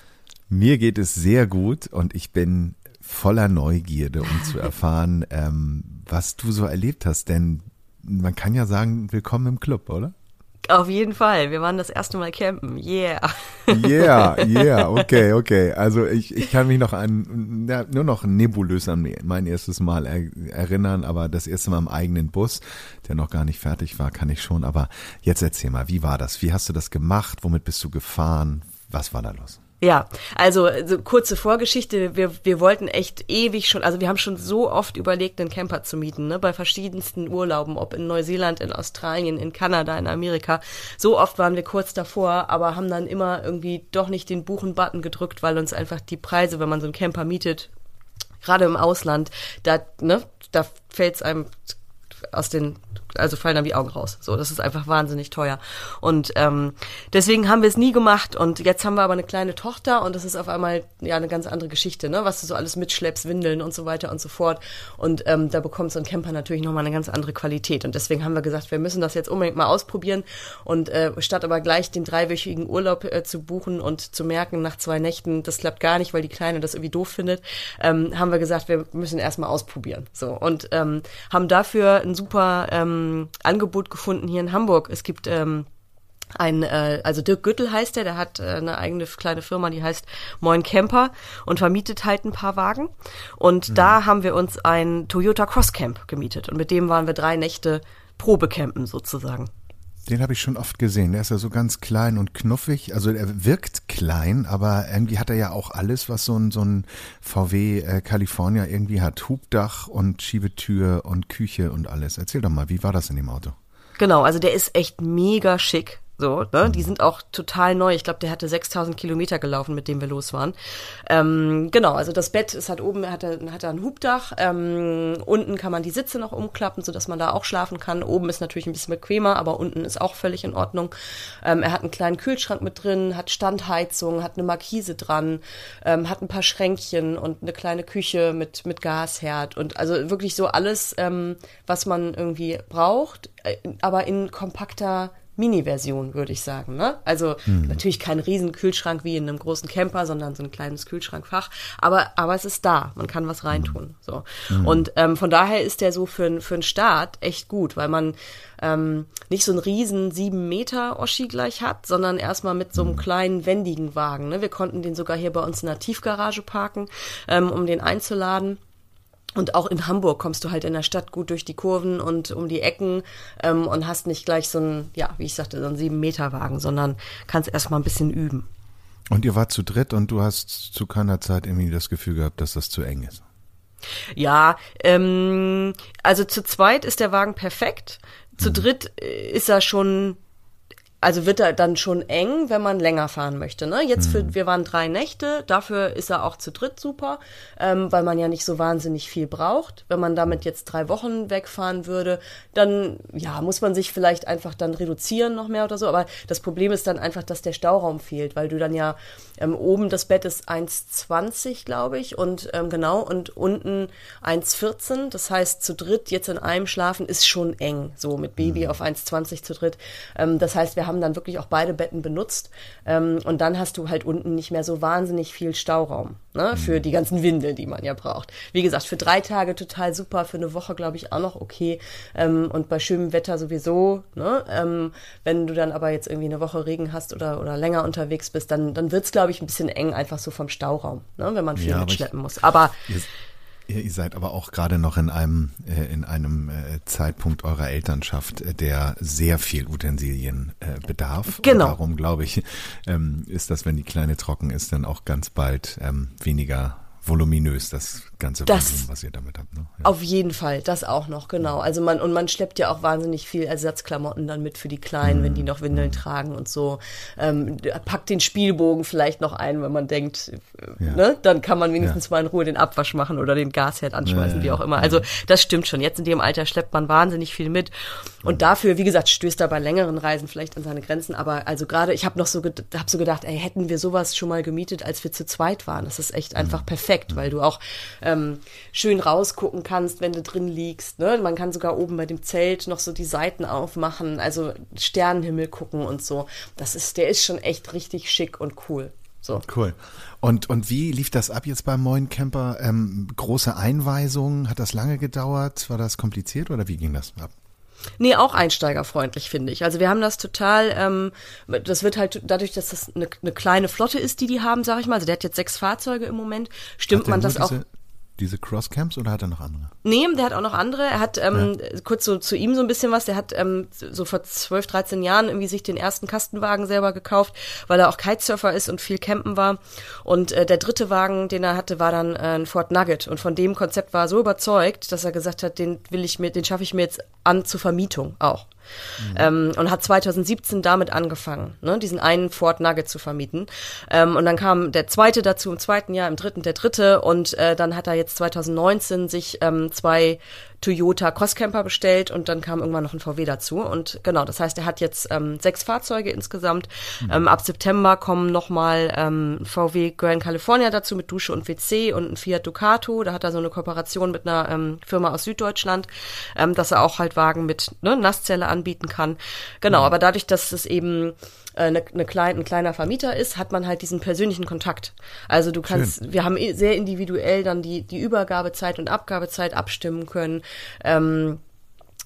Mir geht es sehr gut und ich bin voller Neugierde, um zu [LAUGHS] erfahren, ähm, was du so erlebt hast. Denn man kann ja sagen, willkommen im Club, oder? Auf jeden Fall. Wir waren das erste Mal campen. Yeah. Yeah, [LAUGHS] yeah, okay, okay. Also ich, ich kann mich noch an, ja, nur noch nebulös an mein erstes Mal er, erinnern, aber das erste Mal im eigenen Bus, der noch gar nicht fertig war, kann ich schon. Aber jetzt erzähl mal, wie war das? Wie hast du das gemacht? Womit bist du gefahren? Was war da los? Ja, also so kurze Vorgeschichte. Wir, wir wollten echt ewig schon, also wir haben schon so oft überlegt, einen Camper zu mieten, ne, bei verschiedensten Urlauben, ob in Neuseeland, in Australien, in Kanada, in Amerika. So oft waren wir kurz davor, aber haben dann immer irgendwie doch nicht den Buchen-Button gedrückt, weil uns einfach die Preise, wenn man so einen Camper mietet, gerade im Ausland, da, ne, da fällt es einem aus den also fallen dann die Augen raus. So, das ist einfach wahnsinnig teuer. Und ähm, deswegen haben wir es nie gemacht. Und jetzt haben wir aber eine kleine Tochter und das ist auf einmal ja eine ganz andere Geschichte, ne? Was du so alles mitschleppst, Windeln und so weiter und so fort. Und ähm, da bekommt so ein Camper natürlich nochmal eine ganz andere Qualität. Und deswegen haben wir gesagt, wir müssen das jetzt unbedingt mal ausprobieren. Und äh, statt aber gleich den dreiwöchigen Urlaub äh, zu buchen und zu merken nach zwei Nächten, das klappt gar nicht, weil die Kleine das irgendwie doof findet, ähm, haben wir gesagt, wir müssen erstmal ausprobieren. So und ähm, haben dafür ein super ähm, Angebot gefunden hier in Hamburg. Es gibt ähm, ein, äh, also Dirk Güttel heißt der, der hat äh, eine eigene kleine Firma, die heißt Moin Camper und vermietet halt ein paar Wagen. Und mhm. da haben wir uns ein Toyota Cross Camp gemietet und mit dem waren wir drei Nächte Probecampen sozusagen. Den habe ich schon oft gesehen. Der ist ja so ganz klein und knuffig. Also er wirkt klein, aber irgendwie hat er ja auch alles, was so ein, so ein VW äh, California irgendwie hat. Hubdach und Schiebetür und Küche und alles. Erzähl doch mal, wie war das in dem Auto? Genau, also der ist echt mega schick. So, ne? Die sind auch total neu. Ich glaube, der hatte 6000 Kilometer gelaufen, mit dem wir los waren. Ähm, genau, also das Bett ist halt oben, hat er, hat er ein Hubdach. Ähm, unten kann man die Sitze noch umklappen, sodass man da auch schlafen kann. Oben ist natürlich ein bisschen bequemer, aber unten ist auch völlig in Ordnung. Ähm, er hat einen kleinen Kühlschrank mit drin, hat Standheizung, hat eine Markise dran, ähm, hat ein paar Schränkchen und eine kleine Küche mit, mit Gasherd und also wirklich so alles, ähm, was man irgendwie braucht, äh, aber in kompakter Mini-Version, würde ich sagen. Ne? Also hm. natürlich kein riesen Kühlschrank wie in einem großen Camper, sondern so ein kleines Kühlschrankfach. Aber, aber es ist da, man kann was reintun. So. Hm. Und ähm, von daher ist der so für, für einen Start echt gut, weil man ähm, nicht so einen riesen sieben Meter Oschi gleich hat, sondern erstmal mit so einem hm. kleinen wendigen Wagen. Ne? Wir konnten den sogar hier bei uns in der Tiefgarage parken, ähm, um den einzuladen. Und auch in Hamburg kommst du halt in der Stadt gut durch die Kurven und um die Ecken ähm, und hast nicht gleich so ein, ja, wie ich sagte, so einen sieben Meter Wagen, sondern kannst erstmal ein bisschen üben. Und ihr wart zu dritt und du hast zu keiner Zeit irgendwie das Gefühl gehabt, dass das zu eng ist. Ja, ähm, also zu zweit ist der Wagen perfekt. Zu mhm. dritt äh, ist er schon also wird er dann schon eng, wenn man länger fahren möchte. Ne? Jetzt für, mhm. wir waren drei Nächte, dafür ist er auch zu dritt super, ähm, weil man ja nicht so wahnsinnig viel braucht. Wenn man damit jetzt drei Wochen wegfahren würde, dann ja muss man sich vielleicht einfach dann reduzieren noch mehr oder so. Aber das Problem ist dann einfach, dass der Stauraum fehlt, weil du dann ja ähm, oben das Bett ist 1,20 glaube ich und ähm, genau und unten 1,14. Das heißt zu dritt jetzt in einem schlafen ist schon eng, so mit Baby mhm. auf 1,20 zu dritt. Ähm, das heißt wir haben haben dann wirklich auch beide Betten benutzt. Ähm, und dann hast du halt unten nicht mehr so wahnsinnig viel Stauraum ne, mhm. für die ganzen Windeln, die man ja braucht. Wie gesagt, für drei Tage total super, für eine Woche glaube ich auch noch okay. Ähm, und bei schönem Wetter sowieso. Ne? Ähm, wenn du dann aber jetzt irgendwie eine Woche Regen hast oder, oder länger unterwegs bist, dann, dann wird es, glaube ich, ein bisschen eng, einfach so vom Stauraum, ne, wenn man viel ja, mitschleppen muss. Aber Ihr seid aber auch gerade noch in einem, äh, in einem äh, Zeitpunkt eurer Elternschaft, äh, der sehr viel Utensilien äh, bedarf. Genau. Und darum glaube ich, ähm, ist das, wenn die Kleine trocken ist, dann auch ganz bald ähm, weniger voluminös, das ganze das, Volumen, was ihr damit habt. Ne? Ja. Auf jeden Fall, das auch noch, genau. Also man, und man schleppt ja auch wahnsinnig viel Ersatzklamotten dann mit für die Kleinen, mhm. wenn die noch Windeln mhm. tragen und so. Ähm, packt den Spielbogen vielleicht noch ein, wenn man denkt, ja. ne, dann kann man wenigstens ja. mal in Ruhe den Abwasch machen oder den Gasherd anschmeißen, wie auch immer. Also das stimmt schon. Jetzt in dem Alter schleppt man wahnsinnig viel mit. Und dafür, wie gesagt, stößt er bei längeren Reisen vielleicht an seine Grenzen. Aber also gerade, ich habe noch so, hab so gedacht, ey, hätten wir sowas schon mal gemietet, als wir zu zweit waren. Das ist echt einfach mhm. perfekt, weil du auch ähm, schön rausgucken kannst, wenn du drin liegst. Ne? Man kann sogar oben bei dem Zelt noch so die Seiten aufmachen, also Sternenhimmel gucken und so. Das ist, der ist schon echt richtig schick und cool. So. Cool. Und, und wie lief das ab jetzt beim neuen Camper? Ähm, große Einweisungen? Hat das lange gedauert? War das kompliziert oder wie ging das ab? Nee, auch einsteigerfreundlich, finde ich. Also wir haben das total, ähm, das wird halt dadurch, dass das eine, eine kleine Flotte ist, die die haben, sag ich mal. Also der hat jetzt sechs Fahrzeuge im Moment. Stimmt man das auch? diese Crosscamps oder hat er noch andere? Nee, der hat auch noch andere. Er hat ähm, ja. kurz so zu ihm so ein bisschen was. Der hat ähm, so vor 12, 13 Jahren irgendwie sich den ersten Kastenwagen selber gekauft, weil er auch Kitesurfer ist und viel campen war. Und äh, der dritte Wagen, den er hatte, war dann äh, ein Ford Nugget. Und von dem Konzept war er so überzeugt, dass er gesagt hat, den will ich mir, den schaffe ich mir jetzt an zur Vermietung auch. Mhm. Ähm, und hat 2017 damit angefangen, ne, diesen einen Ford Nugget zu vermieten. Ähm, und dann kam der zweite dazu im zweiten Jahr, im dritten der dritte und äh, dann hat er jetzt 2019 sich ähm, zwei Toyota Crosscamper bestellt und dann kam irgendwann noch ein VW dazu. Und genau, das heißt, er hat jetzt ähm, sechs Fahrzeuge insgesamt. Mhm. Ähm, ab September kommen nochmal ähm, VW Grand California dazu mit Dusche und WC und ein Fiat Ducato. Da hat er so eine Kooperation mit einer ähm, Firma aus Süddeutschland, ähm, dass er auch halt Wagen mit ne, Nasszelle anbieten kann. Genau, mhm. aber dadurch, dass es eben eine, äh, eine klein, ein kleiner Vermieter ist, hat man halt diesen persönlichen Kontakt. Also du kannst, Schön. wir haben sehr individuell dann die, die Übergabezeit und Abgabezeit abstimmen können. Ähm,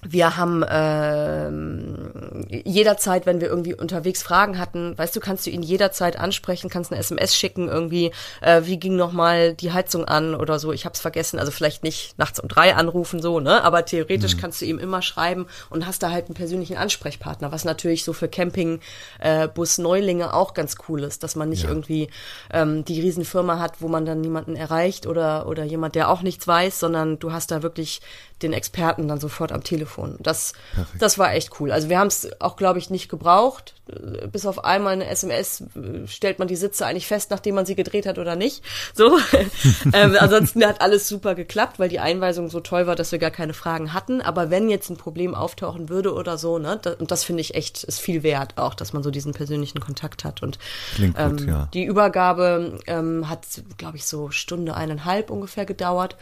wir haben äh, jederzeit, wenn wir irgendwie unterwegs Fragen hatten, weißt du, kannst du ihn jederzeit ansprechen, kannst eine SMS schicken irgendwie, äh, wie ging noch mal die Heizung an oder so, ich hab's vergessen, also vielleicht nicht nachts um drei anrufen so, ne, aber theoretisch mhm. kannst du ihm immer schreiben und hast da halt einen persönlichen Ansprechpartner, was natürlich so für Campingbus äh, Neulinge auch ganz cool ist, dass man nicht ja. irgendwie ähm, die Riesenfirma hat, wo man dann niemanden erreicht oder oder jemand, der auch nichts weiß, sondern du hast da wirklich den Experten dann sofort am Telefon. Das, das war echt cool. Also wir haben es auch, glaube ich, nicht gebraucht. Bis auf einmal eine SMS stellt man die Sitze eigentlich fest, nachdem man sie gedreht hat oder nicht. So. [LAUGHS] ähm, ansonsten hat alles super geklappt, weil die Einweisung so toll war, dass wir gar keine Fragen hatten. Aber wenn jetzt ein Problem auftauchen würde oder so, ne, das, und das finde ich echt, ist viel wert auch, dass man so diesen persönlichen Kontakt hat. Und Klingt gut, ähm, ja. die Übergabe ähm, hat, glaube ich, so Stunde eineinhalb ungefähr gedauert.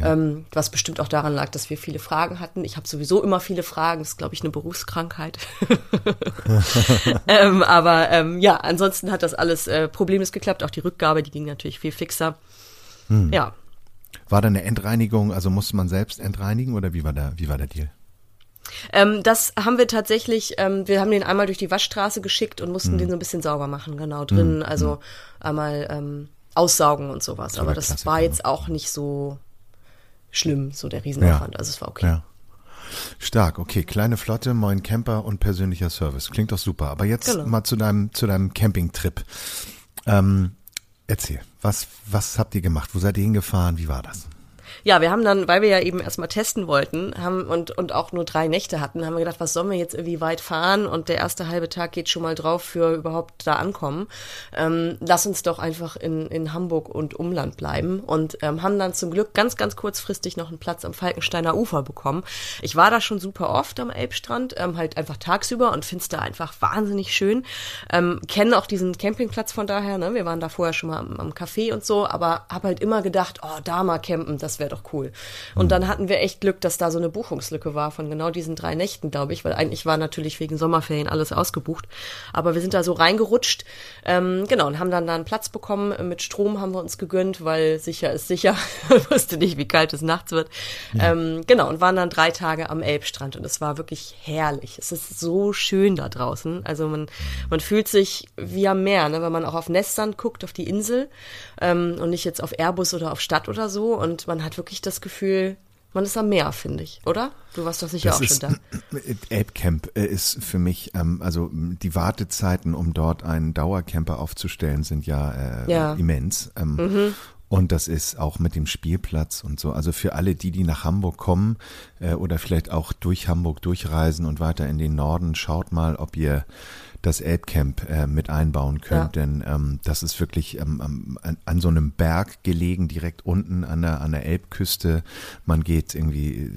Ja. Ähm, was bestimmt auch daran lag, dass wir viele Fragen hatten. Ich habe sowieso immer viele Fragen, das ist, glaube ich, eine Berufskrankheit. [LAUGHS] ähm, aber ähm, ja, ansonsten hat das alles äh, problemlos geklappt. Auch die Rückgabe, die ging natürlich viel fixer. Hm. Ja. War da eine Entreinigung, also musste man selbst entreinigen oder wie war der, wie war der Deal? Ähm, das haben wir tatsächlich, ähm, wir haben den einmal durch die Waschstraße geschickt und mussten hm. den so ein bisschen sauber machen, genau drin. Hm. Also einmal ähm, aussaugen und sowas. Aber das Klassiker, war jetzt ne? auch nicht so schlimm, so der Riesenaufwand. Ja. Also es war okay. Ja. Stark, okay. Kleine Flotte, moin Camper und persönlicher Service. Klingt doch super. Aber jetzt genau. mal zu deinem, zu deinem Campingtrip. Ähm, erzähl, was, was habt ihr gemacht? Wo seid ihr hingefahren? Wie war das? Ja, wir haben dann, weil wir ja eben erstmal testen wollten haben und, und auch nur drei Nächte hatten, haben wir gedacht, was sollen wir jetzt irgendwie weit fahren und der erste halbe Tag geht schon mal drauf für überhaupt da ankommen. Ähm, lass uns doch einfach in, in Hamburg und Umland bleiben und ähm, haben dann zum Glück ganz, ganz kurzfristig noch einen Platz am Falkensteiner Ufer bekommen. Ich war da schon super oft am Elbstrand, ähm, halt einfach tagsüber und find's da einfach wahnsinnig schön. Ähm, kenne auch diesen Campingplatz von daher, ne? wir waren da vorher schon mal am, am Café und so, aber habe halt immer gedacht, oh, da mal campen, das wäre doch cool. Und mhm. dann hatten wir echt Glück, dass da so eine Buchungslücke war von genau diesen drei Nächten, glaube ich, weil eigentlich war natürlich wegen Sommerferien alles ausgebucht. Aber wir sind da so reingerutscht, ähm, genau, und haben dann da einen Platz bekommen. Mit Strom haben wir uns gegönnt, weil sicher ist sicher. [LAUGHS] ich wusste nicht, wie kalt es nachts wird. Ja. Ähm, genau, und waren dann drei Tage am Elbstrand und es war wirklich herrlich. Es ist so schön da draußen. Also man, man fühlt sich wie am Meer, ne? wenn man auch auf Nestern guckt, auf die Insel ähm, und nicht jetzt auf Airbus oder auf Stadt oder so. Und man hat wirklich das Gefühl, man ist am Meer, finde ich, oder? Du warst doch sicher das auch ist, schon da. [CLEARS THROAT] Elbcamp äh, ist für mich, ähm, also die Wartezeiten, um dort einen Dauercamper aufzustellen, sind ja, äh, ja. immens. Ähm, mhm. Und das ist auch mit dem Spielplatz und so. Also für alle die, die nach Hamburg kommen äh, oder vielleicht auch durch Hamburg durchreisen und weiter in den Norden, schaut mal, ob ihr das Elbcamp äh, mit einbauen könnt, ja. denn ähm, das ist wirklich ähm, an, an, so einem Berg gelegen, direkt unten an der, an der Elbküste. Man geht irgendwie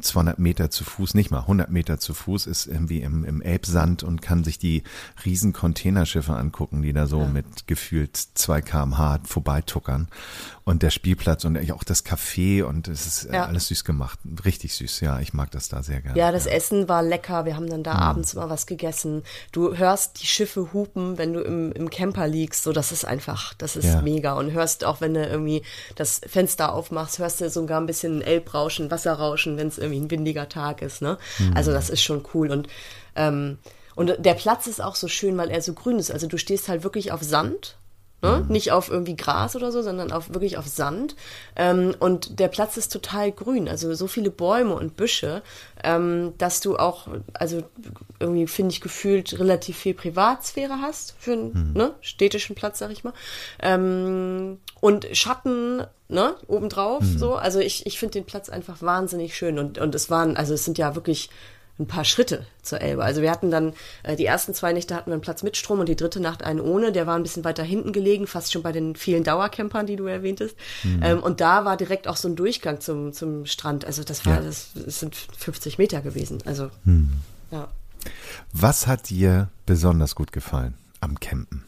200 Meter zu Fuß, nicht mal 100 Meter zu Fuß, ist irgendwie im, im Elbsand und kann sich die riesen Containerschiffe angucken, die da so ja. mit gefühlt 2 kmh vorbeituckern und der Spielplatz und auch das Café und es ist äh, ja. alles süß gemacht. Richtig süß, ja. Ich mag das da sehr gerne. Ja, das. Essen war lecker. Wir haben dann da mhm. abends mal was gegessen. Du hörst die Schiffe hupen, wenn du im, im Camper liegst. So, das ist einfach, das ist ja. mega. Und hörst auch, wenn du irgendwie das Fenster aufmachst, hörst du sogar ein bisschen Elbrauschen, Wasserrauschen, wenn es irgendwie ein windiger Tag ist. Ne? Mhm. Also das ist schon cool. Und ähm, und der Platz ist auch so schön, weil er so grün ist. Also du stehst halt wirklich auf Sand Ne? Mhm. Nicht auf irgendwie Gras oder so, sondern auf wirklich auf Sand. Ähm, und der Platz ist total grün, also so viele Bäume und Büsche, ähm, dass du auch, also irgendwie finde ich gefühlt relativ viel Privatsphäre hast für einen mhm. ne, städtischen Platz, sag ich mal. Ähm, und Schatten, ne, obendrauf, mhm. so. Also ich, ich finde den Platz einfach wahnsinnig schön. Und, und es waren, also es sind ja wirklich ein paar Schritte zur Elbe. Also wir hatten dann, äh, die ersten zwei Nächte hatten wir einen Platz mit Strom und die dritte Nacht einen ohne. Der war ein bisschen weiter hinten gelegen, fast schon bei den vielen Dauercampern, die du erwähntest. Mhm. Ähm, und da war direkt auch so ein Durchgang zum, zum Strand. Also das war, ja. das, das, sind 50 Meter gewesen. Also, mhm. ja. Was hat dir besonders gut gefallen am Campen?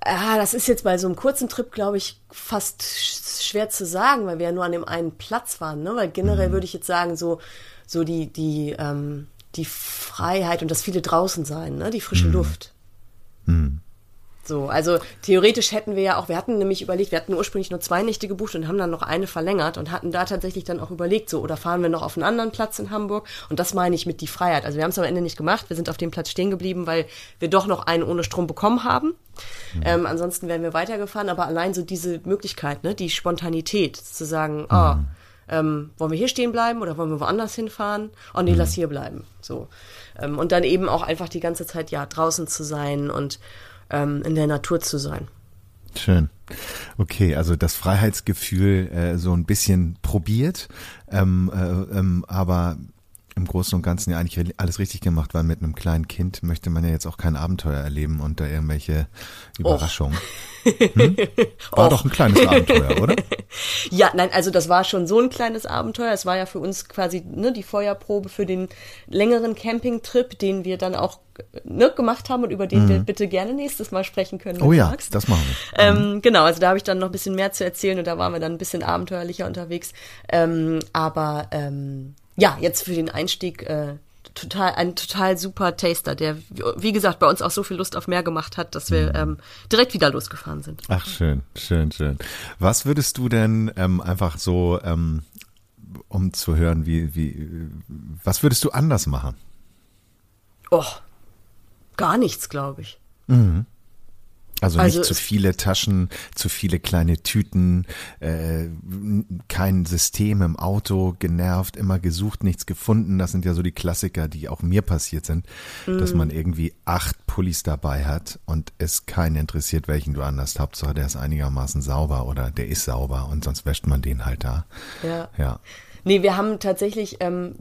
Ah, das ist jetzt bei so einem kurzen Trip, glaube ich, fast schwer zu sagen, weil wir ja nur an dem einen Platz waren. Ne? Weil generell mhm. würde ich jetzt sagen, so, so die, die, ähm, die Freiheit und das viele draußen sein, ne? die frische mhm. Luft. Mhm. So, also theoretisch hätten wir ja auch, wir hatten nämlich überlegt, wir hatten ursprünglich nur zwei Nächte gebucht und haben dann noch eine verlängert und hatten da tatsächlich dann auch überlegt, so, oder fahren wir noch auf einen anderen Platz in Hamburg? Und das meine ich mit die Freiheit. Also wir haben es am Ende nicht gemacht, wir sind auf dem Platz stehen geblieben, weil wir doch noch einen ohne Strom bekommen haben. Mhm. Ähm, ansonsten wären wir weitergefahren, aber allein so diese Möglichkeit, ne, die Spontanität, zu sagen, oh, mhm. ähm, wollen wir hier stehen bleiben oder wollen wir woanders hinfahren? Oh nee, mhm. lass hier bleiben. So. Ähm, und dann eben auch einfach die ganze Zeit ja draußen zu sein und ähm, in der Natur zu sein. Schön. Okay, also das Freiheitsgefühl äh, so ein bisschen probiert, ähm, äh, ähm, aber im Großen und Ganzen ja eigentlich alles richtig gemacht, weil mit einem kleinen Kind möchte man ja jetzt auch kein Abenteuer erleben und da irgendwelche Überraschungen. [LAUGHS] Hm? War Och. doch ein kleines Abenteuer, oder? [LAUGHS] Ja, nein, also das war schon so ein kleines Abenteuer. Es war ja für uns quasi ne, die Feuerprobe für den längeren Campingtrip, den wir dann auch ne, gemacht haben und über den mhm. wir bitte gerne nächstes Mal sprechen können. Oh ja, das machen wir. Ähm, mhm. Genau, also da habe ich dann noch ein bisschen mehr zu erzählen und da waren wir dann ein bisschen abenteuerlicher unterwegs. Ähm, aber ähm, ja, jetzt für den Einstieg äh, total ein total super Taster, der wie gesagt bei uns auch so viel Lust auf mehr gemacht hat, dass wir mhm. ähm, direkt wieder losgefahren sind. Ach schön, schön, schön. Was würdest du denn ähm, einfach so, ähm, um zu hören, wie wie was würdest du anders machen? Oh, gar nichts, glaube ich. Mhm. Also, also nicht zu viele Taschen, zu viele kleine Tüten, äh, kein System im Auto, genervt, immer gesucht, nichts gefunden. Das sind ja so die Klassiker, die auch mir passiert sind, mm. dass man irgendwie acht Pullis dabei hat und es keinen interessiert, welchen du anders. Hauptsache, der ist einigermaßen sauber oder der ist sauber und sonst wäscht man den halt da. Ja. ja. Nee, wir haben tatsächlich, ähm,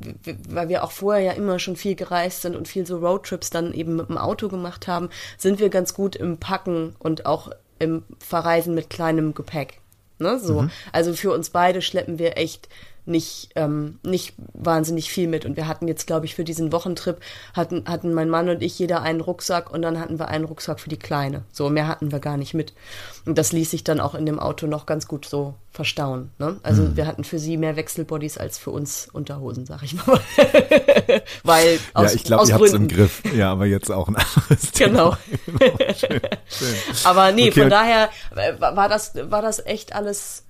weil wir auch vorher ja immer schon viel gereist sind und viel so Roadtrips dann eben mit dem Auto gemacht haben, sind wir ganz gut im Packen und auch im Verreisen mit kleinem Gepäck. Ne, so. Mhm. Also für uns beide schleppen wir echt nicht, ähm, nicht wahnsinnig viel mit. Und wir hatten jetzt, glaube ich, für diesen Wochentrip hatten, hatten mein Mann und ich jeder einen Rucksack und dann hatten wir einen Rucksack für die Kleine. So, mehr hatten wir gar nicht mit. Und das ließ sich dann auch in dem Auto noch ganz gut so verstauen. Ne? Also mhm. wir hatten für sie mehr Wechselbodies als für uns Unterhosen, sag ich mal. [LAUGHS] Weil aus, ja, ich glaube, ihr habt es im Griff. Ja, aber jetzt auch ein anderes [LAUGHS] Thema. Genau. genau. [LAUGHS] Schön, schön. Aber nee, okay. von daher war das, war das echt alles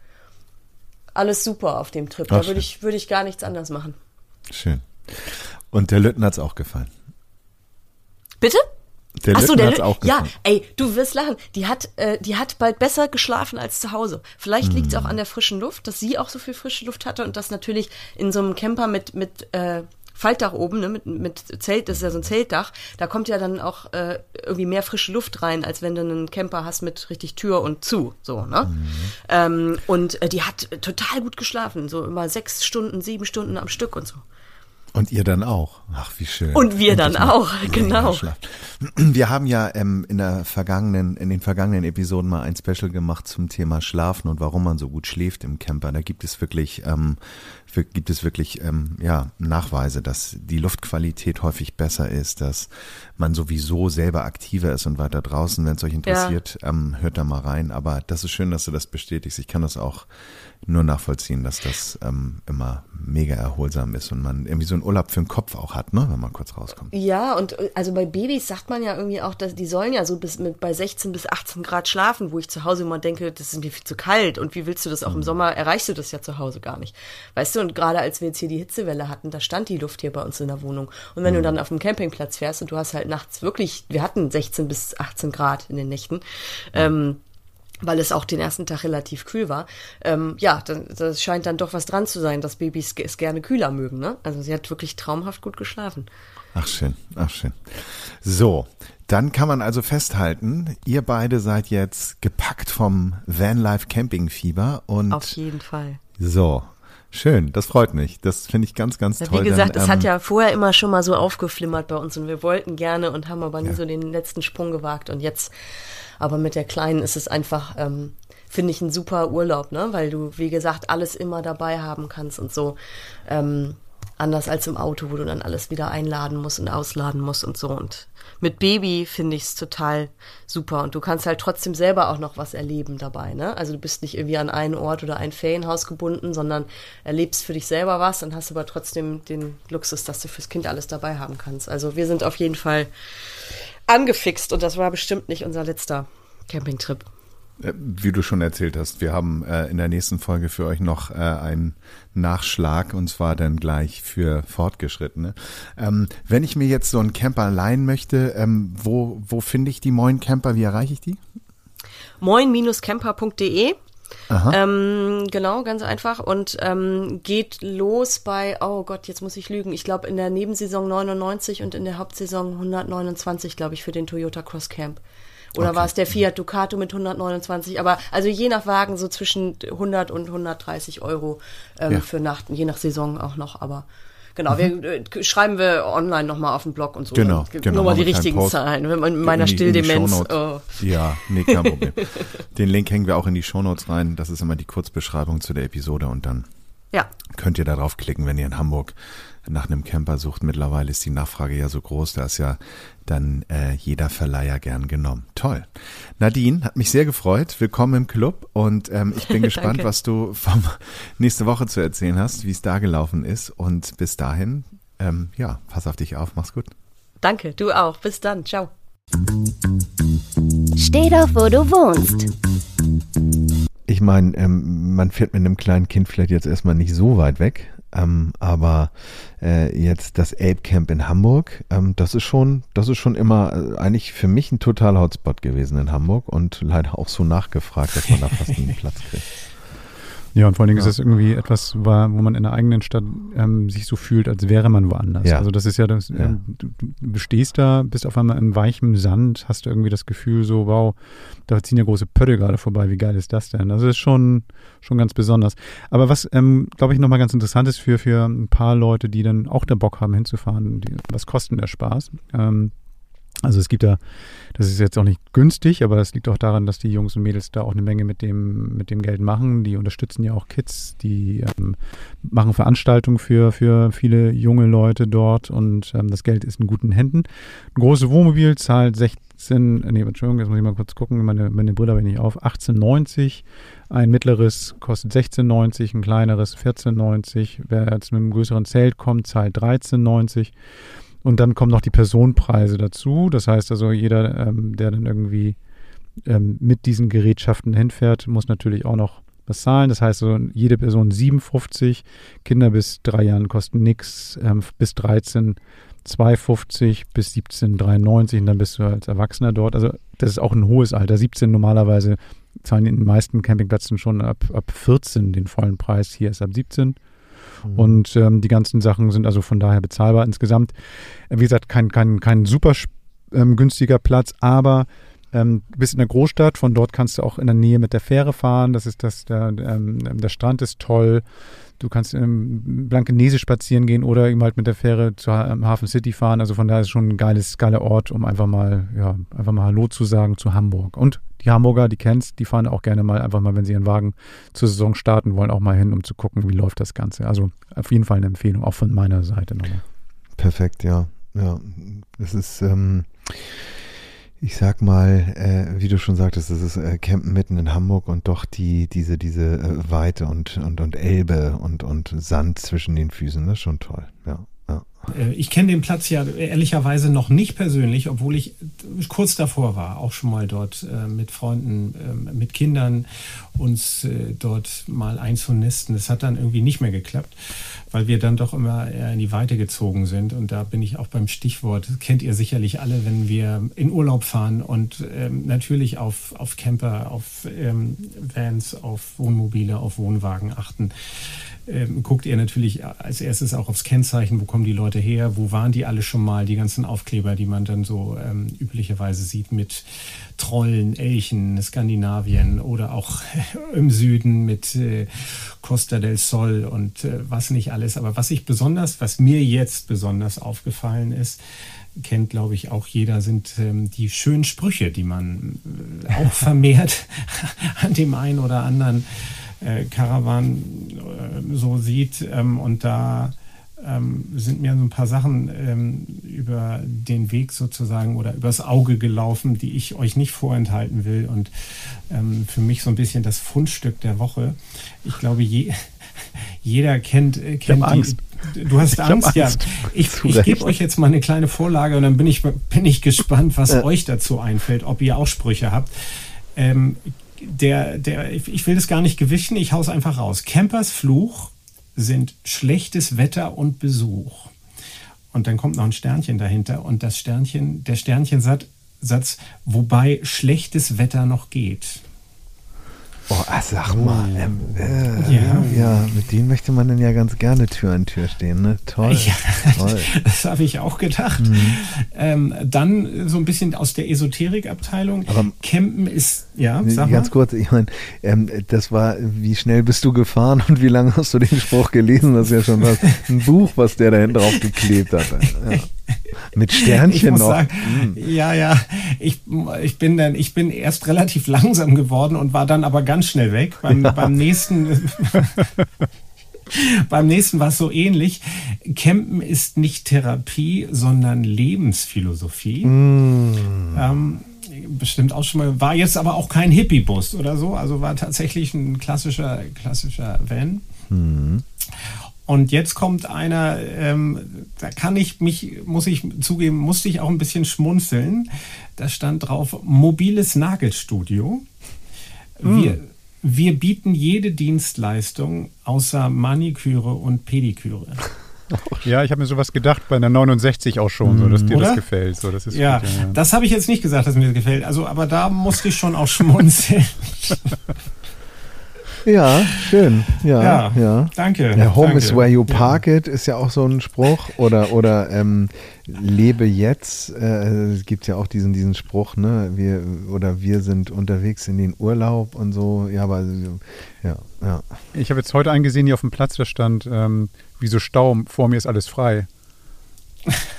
alles super auf dem Trip. Ach, da würde ich, würde ich gar nichts anders machen. Schön. Und der Lütten hat es auch gefallen. Bitte? Der Ach so, der hat's auch gefallen. Ja, ey, du wirst lachen. Die hat, äh, die hat bald besser geschlafen als zu Hause. Vielleicht liegt es mm. auch an der frischen Luft, dass sie auch so viel frische Luft hatte und das natürlich in so einem Camper mit mit äh, Faltdach oben, ne, mit, mit Zelt, das ist ja so ein Zeltdach, da kommt ja dann auch äh, irgendwie mehr frische Luft rein, als wenn du einen Camper hast mit richtig Tür und zu, so, ne? Mhm. Ähm, und äh, die hat total gut geschlafen, so immer sechs Stunden, sieben Stunden am Stück und so. Und ihr dann auch. Ach, wie schön. Und wir dann auch, genau. [CLEARS THROAT] Wir haben ja ähm, in der vergangenen, in den vergangenen Episoden mal ein Special gemacht zum Thema Schlafen und warum man so gut schläft im Camper. Da gibt es wirklich, ähm, gibt es wirklich, ähm, ja, Nachweise, dass die Luftqualität häufig besser ist, dass man sowieso selber aktiver ist und weiter draußen. Wenn es euch interessiert, ja. ähm, hört da mal rein. Aber das ist schön, dass du das bestätigst. Ich kann das auch nur nachvollziehen, dass das ähm, immer mega erholsam ist und man irgendwie so einen Urlaub für den Kopf auch hat, ne, wenn man kurz rauskommt. Ja, und äh, also bei Babys sagt man ja irgendwie auch, dass die sollen ja so bis mit bei 16 bis 18 Grad schlafen, wo ich zu Hause immer denke, das ist mir viel zu kalt und wie willst du das auch mhm. im Sommer erreichst du das ja zu Hause gar nicht. Weißt du, und gerade als wir jetzt hier die Hitzewelle hatten, da stand die Luft hier bei uns in der Wohnung und wenn mhm. du dann auf dem Campingplatz fährst und du hast halt nachts wirklich, wir hatten 16 bis 18 Grad in den Nächten, mhm. ähm, weil es auch den ersten Tag relativ kühl war. Ähm, ja, das scheint dann doch was dran zu sein, dass Babys es gerne kühler mögen. Ne? Also sie hat wirklich traumhaft gut geschlafen. Ach schön, ach schön. So, dann kann man also festhalten, ihr beide seid jetzt gepackt vom Vanlife Camping Fieber und auf jeden Fall. So, Schön, das freut mich. Das finde ich ganz, ganz ja, toll. Wie gesagt, es ähm, hat ja vorher immer schon mal so aufgeflimmert bei uns und wir wollten gerne und haben aber nie Ja. so den letzten Sprung gewagt. Und jetzt, aber mit der Kleinen ist es einfach, ähm, finde ich, ein super Urlaub, ne? Weil du, wie gesagt, alles immer dabei haben kannst und so. Ähm, anders als im Auto, wo du dann alles wieder einladen musst und ausladen musst und so. Und mit Baby finde ich es total super. Und du kannst halt trotzdem selber auch noch was erleben dabei. Ne? Also du bist nicht irgendwie an einen Ort oder ein Ferienhaus gebunden, sondern erlebst für dich selber was und hast aber trotzdem den Luxus, dass du fürs Kind alles dabei haben kannst. Also wir sind auf jeden Fall angefixt und das war bestimmt nicht unser letzter Campingtrip. Äh, Wie du schon erzählt hast, wir haben äh, in der nächsten Folge für euch noch äh, einen Nachschlag und zwar dann gleich für Fortgeschrittene. Ähm, wenn ich mir jetzt so einen Camper leihen möchte, ähm, wo, wo finde ich die Moin Camper? Wie erreiche ich die? moin-camper.de. Ähm, genau, ganz einfach. Und ähm, geht los bei, oh Gott, jetzt muss ich lügen. Ich glaube in der Nebensaison 99 und in der Hauptsaison 129, glaube ich, für den Toyota Cross Camp. Oder Okay. war es der Fiat Ducato mit 129? Aber also je nach Wagen so zwischen 100 und 130 Euro ähm, Ja. für Nacht, je nach Saison auch noch. Aber genau, wir äh, schreiben wir online nochmal auf den Blog und so. Mhm. Genau, genau, Nur mal die richtigen Post. Zahlen. Wenn man in meiner In die- in Stilldemenz. Oh. Shownotes. Ja, nee, kein Problem. [LAUGHS] Den Link hängen wir auch in die Shownotes rein. Das ist immer die Kurzbeschreibung zu der Episode und dann Ja, könnt ihr da drauf klicken, wenn ihr in Hamburg nach einem Camper sucht. Mittlerweile ist die Nachfrage ja so groß, da ist ja dann äh, jeder Verleiher gern genommen. Toll. Nadine, hat mich sehr gefreut. Willkommen im Club und ähm, ich bin [LAUGHS] gespannt, was du vom [LAUGHS] nächste Woche zu erzählen hast, wie es da gelaufen ist. Und bis dahin, ähm, ja, pass auf dich auf, mach's gut. danke. Du auch. Bis dann. Ciao. Steh doch, wo du wohnst. Ich meine, ähm, man fährt mit einem kleinen Kind vielleicht jetzt erstmal nicht so weit weg, ähm, aber äh, jetzt das Ape Camp in Hamburg, ähm, das ist schon, das ist schon immer äh, eigentlich für mich ein totaler Hotspot gewesen in Hamburg und leider auch so nachgefragt, dass man da fast einen Platz kriegt. [LAUGHS] Ja, und vor allen Dingen Ja. ist das irgendwie etwas, wo man in der eigenen Stadt ähm, sich so fühlt, als wäre man woanders. Ja. Also das ist ja das, Ja. ähm, du, du stehst da, bist auf einmal in weichem Sand, hast du irgendwie das Gefühl so, wow, da ziehen ja große Pötte gerade vorbei, wie geil ist das denn? Also das ist schon, schon ganz besonders. Aber was, ähm, glaube ich, nochmal ganz interessant ist für, für ein paar Leute, die dann auch der Bock haben hinzufahren, die, was kostet der Spaß? Ähm, also es gibt da, das ist jetzt auch nicht günstig, aber das liegt auch daran, dass die Jungs und Mädels da auch eine Menge mit dem, mit dem Geld machen. Die unterstützen ja auch Kids, die ähm, machen Veranstaltungen für, für viele junge Leute dort und ähm, das Geld ist in guten Händen. Ein großes Wohnmobil zahlt 16, nee, Entschuldigung, jetzt muss ich mal kurz gucken, meine, meine Brille habe ich nicht auf, 18,90. Ein mittleres kostet 16,90, ein kleineres 14,90. Wer jetzt mit einem größeren Zelt kommt, zahlt 13,90. Und dann kommen noch die Personenpreise dazu. Das heißt also, jeder, ähm, der dann irgendwie ähm, mit diesen Gerätschaften hinfährt, muss natürlich auch noch was zahlen. Das heißt, so jede Person 57, Kinder bis drei Jahren kosten nichts, ähm, bis 13 2,50 bis 17 93 und dann bist du als Erwachsener dort. Also das ist auch ein hohes Alter. 17 normalerweise zahlen in den meisten Campingplätzen schon ab, ab 14 den vollen Preis. Hier ist ab 17. Und ähm, die ganzen Sachen sind also von daher bezahlbar insgesamt. Äh, wie gesagt, kein, kein, kein super ähm, günstiger Platz, aber ähm, bist in der Großstadt, von dort kannst du auch in der Nähe mit der Fähre fahren. Das ist das, der, ähm, der Strand ist toll. Du kannst im Blankenese spazieren gehen oder eben halt mit der Fähre zur ähm, Hafen City fahren. Also von daher ist es schon ein geiles, geiler Ort, um einfach mal, ja, einfach mal Hallo zu sagen zu Hamburg. Und die Hamburger, die kennst, die fahren auch gerne mal einfach mal, wenn sie ihren Wagen zur Saison starten wollen, auch mal hin, um zu gucken, wie läuft das Ganze. Also auf jeden Fall eine Empfehlung, auch von meiner Seite nochmal. Perfekt, ja. Ja, es ist, ähm, ich sag mal, äh, wie du schon sagtest, es ist äh, Campen mitten in Hamburg und doch die, diese, diese äh, Weite und, und, und Elbe und, und Sand zwischen den Füßen, das ist schon toll, ja. Äh, Ich kenne den Platz ja ehrlicherweise noch nicht persönlich, obwohl ich kurz davor war, auch schon mal dort äh, mit Freunden, äh, mit Kindern uns äh, dort mal einzunisten. Das hat dann irgendwie nicht mehr geklappt, weil wir dann doch immer eher in die Weite gezogen sind. Und da bin ich auch beim Stichwort, kennt ihr sicherlich alle, wenn wir in Urlaub fahren und ähm, natürlich auf, auf Camper, auf ähm, Vans, auf Wohnmobile, auf Wohnwagen achten ähm, guckt ihr natürlich als erstes auch aufs Kennzeichen, wo kommen die Leute her, wo waren die alle schon mal, die ganzen Aufkleber, die man dann so ähm, möglicherweise sieht mit Trollen, Elchen, Skandinavien oder auch [LAUGHS] im Süden mit äh, Costa del Sol und äh, was nicht alles. Aber was ich besonders, was mir jetzt besonders aufgefallen ist, kennt, glaube ich, auch jeder, sind ähm, die schönen Sprüche, die man äh, auch [LAUGHS] vermehrt [LAUGHS] an dem einen oder anderen äh, Caravan äh, so sieht. Ähm, und da ähm, sind mir so ein paar Sachen ähm, über den Weg sozusagen oder übers Auge gelaufen, die ich euch nicht vorenthalten will. Und ähm, für mich so ein bisschen das Fundstück der Woche. Ich glaube, je, [LAUGHS] jeder kennt, äh, kennt die, Angst. Du hast [LAUGHS] Angst, Angst, ja. Ich, ich gebe euch jetzt mal eine kleine Vorlage und dann bin ich, bin ich gespannt, was [LAUGHS] äh. euch dazu einfällt, ob ihr auch Sprüche habt. Ähm, der, der, ich will das gar nicht gewichten, ich hau's einfach raus. Campers Fluch sind schlechtes Wetter und Besuch. Und dann kommt noch ein Sternchen dahinter und das Sternchen, der Sternchensatz, wobei schlechtes Wetter noch geht. Oh, ah, sag mal. Ähm, äh, ja. ja. mit denen möchte man dann ja ganz gerne Tür an Tür stehen. Ne? Toll. Ja, [LAUGHS] toll. Das habe ich auch gedacht. Mhm. Ähm, dann so ein bisschen aus der Esoterikabteilung. Aber Campen ist, ja, sag Ganz mal. kurz, ich meine, ähm, das war, wie schnell bist du gefahren und wie lange hast du den Spruch gelesen? Das ist ja schon was, ein Buch, was der da hinten drauf geklebt hat. Ja. [LAUGHS] Mit Sternchen noch. Sagen, hm. Ja, ja. Ich, ich, bin dann, ich bin erst relativ langsam geworden und war dann aber ganz schnell weg. Beim, ja. beim nächsten. [LAUGHS] Beim nächsten war es so ähnlich. Campen ist nicht Therapie, sondern Lebensphilosophie. Mm. Ähm, bestimmt auch schon mal, war jetzt aber auch kein Hippie-Bus oder so, also war tatsächlich ein klassischer, klassischer Van. Mm. Und jetzt kommt einer, ähm, da kann ich mich, muss ich zugeben, musste ich auch ein bisschen schmunzeln. Da stand drauf, mobiles Nagelstudio. Hm. Wir, wir bieten jede Dienstleistung außer Maniküre und Pediküre. Ja, ich habe mir sowas gedacht bei einer 69 auch schon, so, dass dir Oder? das gefällt. So, das ist ja, gut, ja, das habe ich jetzt nicht gesagt, dass mir das gefällt. Also, aber da musste ich schon auch schmunzeln. [LAUGHS] Ja, schön. Ja, ja. ja. Danke. Ja, home danke. is where you park it ist ja auch so ein Spruch. Oder, oder ähm, lebe jetzt. Äh, es gibt ja auch diesen, diesen Spruch, ne? Wir, oder wir sind unterwegs in den Urlaub und so. Ja, aber ja, ja. Ich habe jetzt heute einen gesehen hier auf dem Platz, da stand, ähm, wie so Stau, vor mir ist alles frei. [LAUGHS]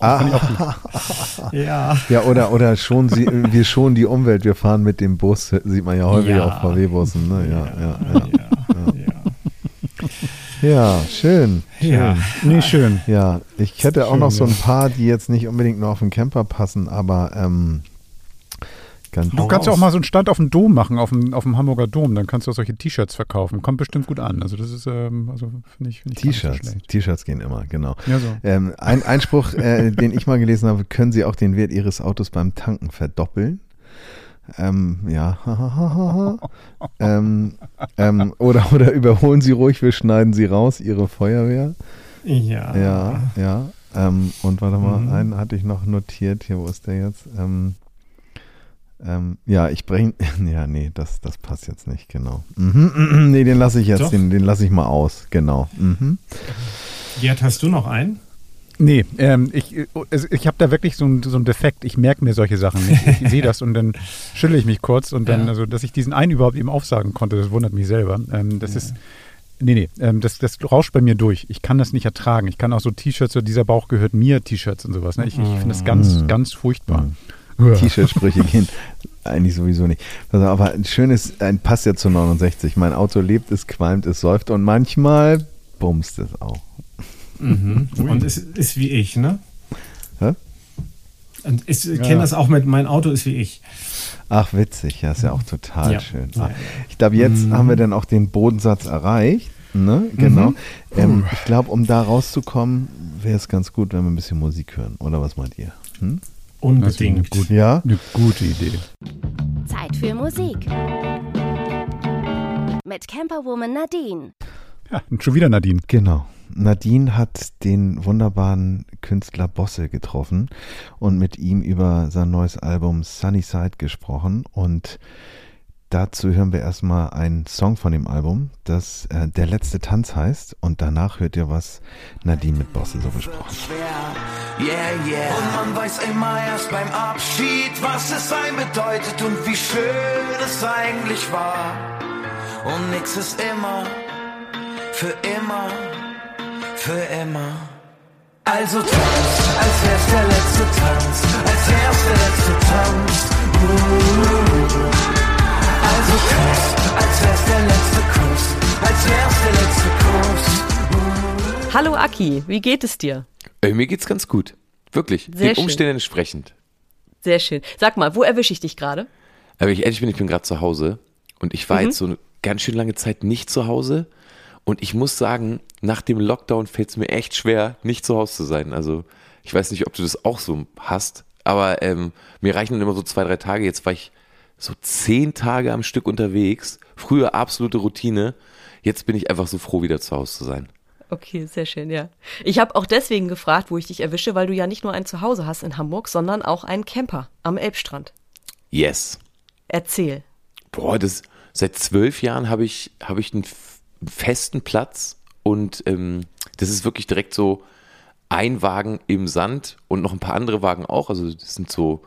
Ah. [LAUGHS] ja. Ja, oder, oder schon sie, wir schonen die Umwelt, wir fahren mit dem Bus, sieht man ja häufig ja. auf VW-Bussen. Ne? Ja, ja, ja. ja, ja. schön. schön. Ja, nee, schön. Ja, ich hätte auch schön, noch so ein paar, die jetzt nicht unbedingt nur auf den Camper passen, aber ähm, Ganz du kannst ja auch mal so einen Stand auf dem Dom machen, auf dem, auf dem Hamburger Dom. Dann kannst du auch solche T-Shirts verkaufen. Kommt bestimmt gut an. Also das ist, ähm, also finde ich, find ich T-Shirts. T-Shirts gehen immer, genau. Ja, so. ähm, ein Einspruch, äh, den ich mal gelesen habe, können Sie auch den Wert Ihres Autos beim Tanken verdoppeln? Ähm, ja. [LAUGHS] ähm, ähm, oder, oder überholen Sie ruhig, wir schneiden Sie raus, Ihre Feuerwehr. Ja. Ja, ja. Ähm, und warte mal, mhm. einen hatte ich noch notiert. Hier, wo ist der jetzt? Ähm, ähm, ja, ich bringe. [LAUGHS] Ja, nee, das, das passt jetzt nicht, genau. Mhm, mhm, nee, den lasse ich jetzt, Doch. den, den lasse ich mal aus, genau. Mhm. Gerd, hast du noch einen? Nee, ähm, ich, ich habe da wirklich so einen so Defekt. Ich merke mir solche Sachen nicht. Ich, sehe das und dann schüttle ich mich kurz und dann, ja. also, dass ich diesen einen überhaupt eben aufsagen konnte, das wundert mich selber. Ähm, das ja. ist. Nee, nee, ähm, das, das rauscht bei mir durch. Ich kann das nicht ertragen. Ich kann auch so T-Shirts, so dieser Bauch gehört mir T-Shirts und sowas. Ne? Ich, ich finde das ganz, mhm. ganz furchtbar. Mhm. T-Shirt-Sprüche gehen. Eigentlich sowieso nicht. Also, aber ein schönes, ein passt ja zu 69. Mein Auto lebt, es qualmt, es säuft und manchmal bumst es auch. Mhm. Und es ist wie ich, ne? Hä? Und ich ja. kenne das auch mit, mein Auto ist wie ich. Ach, witzig, ja, ist ja auch total ja. schön. Ja. Ich glaube, jetzt mhm. haben wir dann auch den Bodensatz erreicht. Ne? Genau. Mhm. Ähm, ich glaube, um da rauszukommen, wäre es ganz gut, wenn wir ein bisschen Musik hören. Oder was meint ihr? Hm? Unbedingt. Eine gute, ja? eine gute Idee. Zeit für Musik. Mit Camperwoman Nadine. Ja, schon wieder Nadine. Genau. Nadine hat den wunderbaren Künstler Bosse getroffen und mit ihm über sein neues Album Sunnyside gesprochen. Und dazu hören wir erstmal einen Song von dem Album, das äh, Der letzte Tanz heißt. Und danach hört ihr, was Nadine mit Bosse so besprochen Yeah, yeah. Und man weiß immer erst beim Abschied, was es sein bedeutet und wie schön es eigentlich war. Und nix ist immer, für immer, für immer. Also tanz, als wär's der letzte Tanz, als wär's der letzte Tanz. Uh. Also tanz, als wär's der letzte Kuss, als wär's der letzte Kuss. Hallo Aki, wie geht es dir? Äh, mir geht's ganz gut. Wirklich. Sehr Den schön. Umständen entsprechend. Sehr schön. Sag mal, wo erwische ich dich gerade? Aber ich ehrlich bin, ich bin gerade zu Hause und ich war jetzt so eine ganz schön lange Zeit nicht zu Hause. Und ich muss sagen, nach dem Lockdown fällt es mir echt schwer, nicht zu Hause zu sein. Also ich weiß nicht, ob du das auch so hast, aber ähm, mir reichen dann immer so zwei, drei Tage. Jetzt war ich so zehn Tage am Stück unterwegs. Früher absolute Routine. Jetzt bin ich einfach so froh, wieder zu Hause zu sein. Okay, sehr schön, ja. Ich habe auch deswegen gefragt, wo ich dich erwische, weil du ja nicht nur ein Zuhause hast in Hamburg, sondern auch einen Camper am Elbstrand. Yes. Erzähl. Boah, das seit zwölf Jahren habe ich habe ich einen festen Platz und ähm, das ist wirklich direkt so ein Wagen im Sand und noch ein paar andere Wagen auch. Also das sind so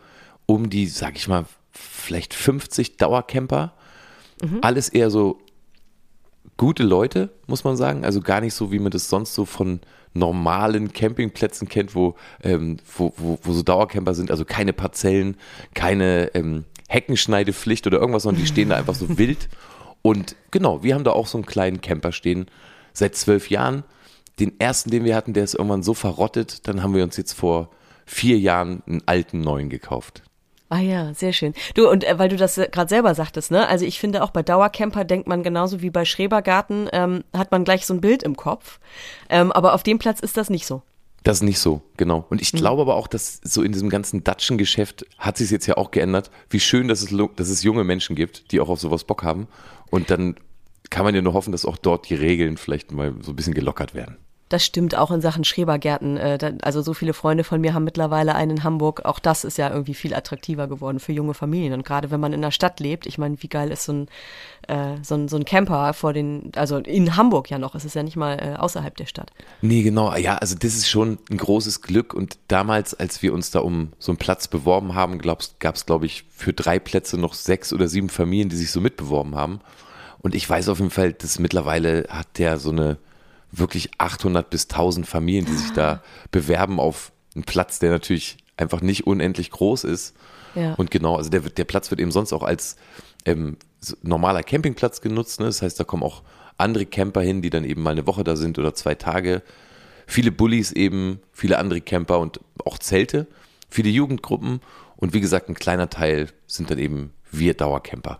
um die, sag ich mal, vielleicht 50 Dauercamper. Alles eher so gute Leute, muss man sagen. Also gar nicht so, wie man das sonst so von normalen Campingplätzen kennt, wo, ähm, wo, wo, wo so Dauercamper sind. Also keine Parzellen, keine ähm, Heckenschneidepflicht oder irgendwas, sondern die stehen da einfach so [LAUGHS] wild. Und genau, wir haben da auch so einen kleinen Camper stehen seit zwölf Jahren. Den ersten, den wir hatten, der ist irgendwann so verrottet. Dann haben wir uns jetzt vor vier Jahren einen alten neuen gekauft. Ah ja, sehr schön. Du, und äh, weil du das äh, gerade selber sagtest, ne? Also ich finde auch bei Dauercamper denkt man genauso wie bei Schrebergarten, ähm, hat man gleich so ein Bild im Kopf. Ähm, aber auf dem Platz ist das nicht so. Das ist nicht so, genau. Und ich glaube aber auch, dass so in diesem ganzen Datschen-Geschäft hat sich jetzt ja auch geändert, wie schön, dass es, dass es junge Menschen gibt, die auch auf sowas Bock haben. Und dann kann man ja nur hoffen, dass auch dort die Regeln vielleicht mal so ein bisschen gelockert werden. Das stimmt auch in Sachen Schrebergärten. Äh, also so viele Freunde von mir haben mittlerweile einen in Hamburg. Auch das ist ja irgendwie viel attraktiver geworden für junge Familien. Und gerade wenn man in der Stadt lebt, ich meine, wie geil ist so ein, äh, so ein, so ein Camper vor den, also in Hamburg ja noch, es ist ja nicht mal äh, außerhalb der Stadt. Nee, genau. Ja, also das ist schon ein großes Glück. Und damals, als wir uns da um so einen Platz beworben haben, gab es, glaube ich, für drei Plätze noch sechs oder sieben Familien, die sich so mitbeworben haben. Und ich weiß auf jeden Fall, dass mittlerweile hat der so eine wirklich 800 bis 1000 Familien, die sich da bewerben auf einen Platz, der natürlich einfach nicht unendlich groß ist. Ja. Und genau, also der, der Platz wird eben sonst auch als ähm, normaler Campingplatz genutzt. Ne? Das heißt, da kommen auch andere Camper hin, die dann eben mal eine Woche da sind oder zwei Tage. Viele Bullies eben, viele andere Camper und auch Zelte, viele Jugendgruppen und wie gesagt, ein kleiner Teil sind dann eben wir Dauercamper.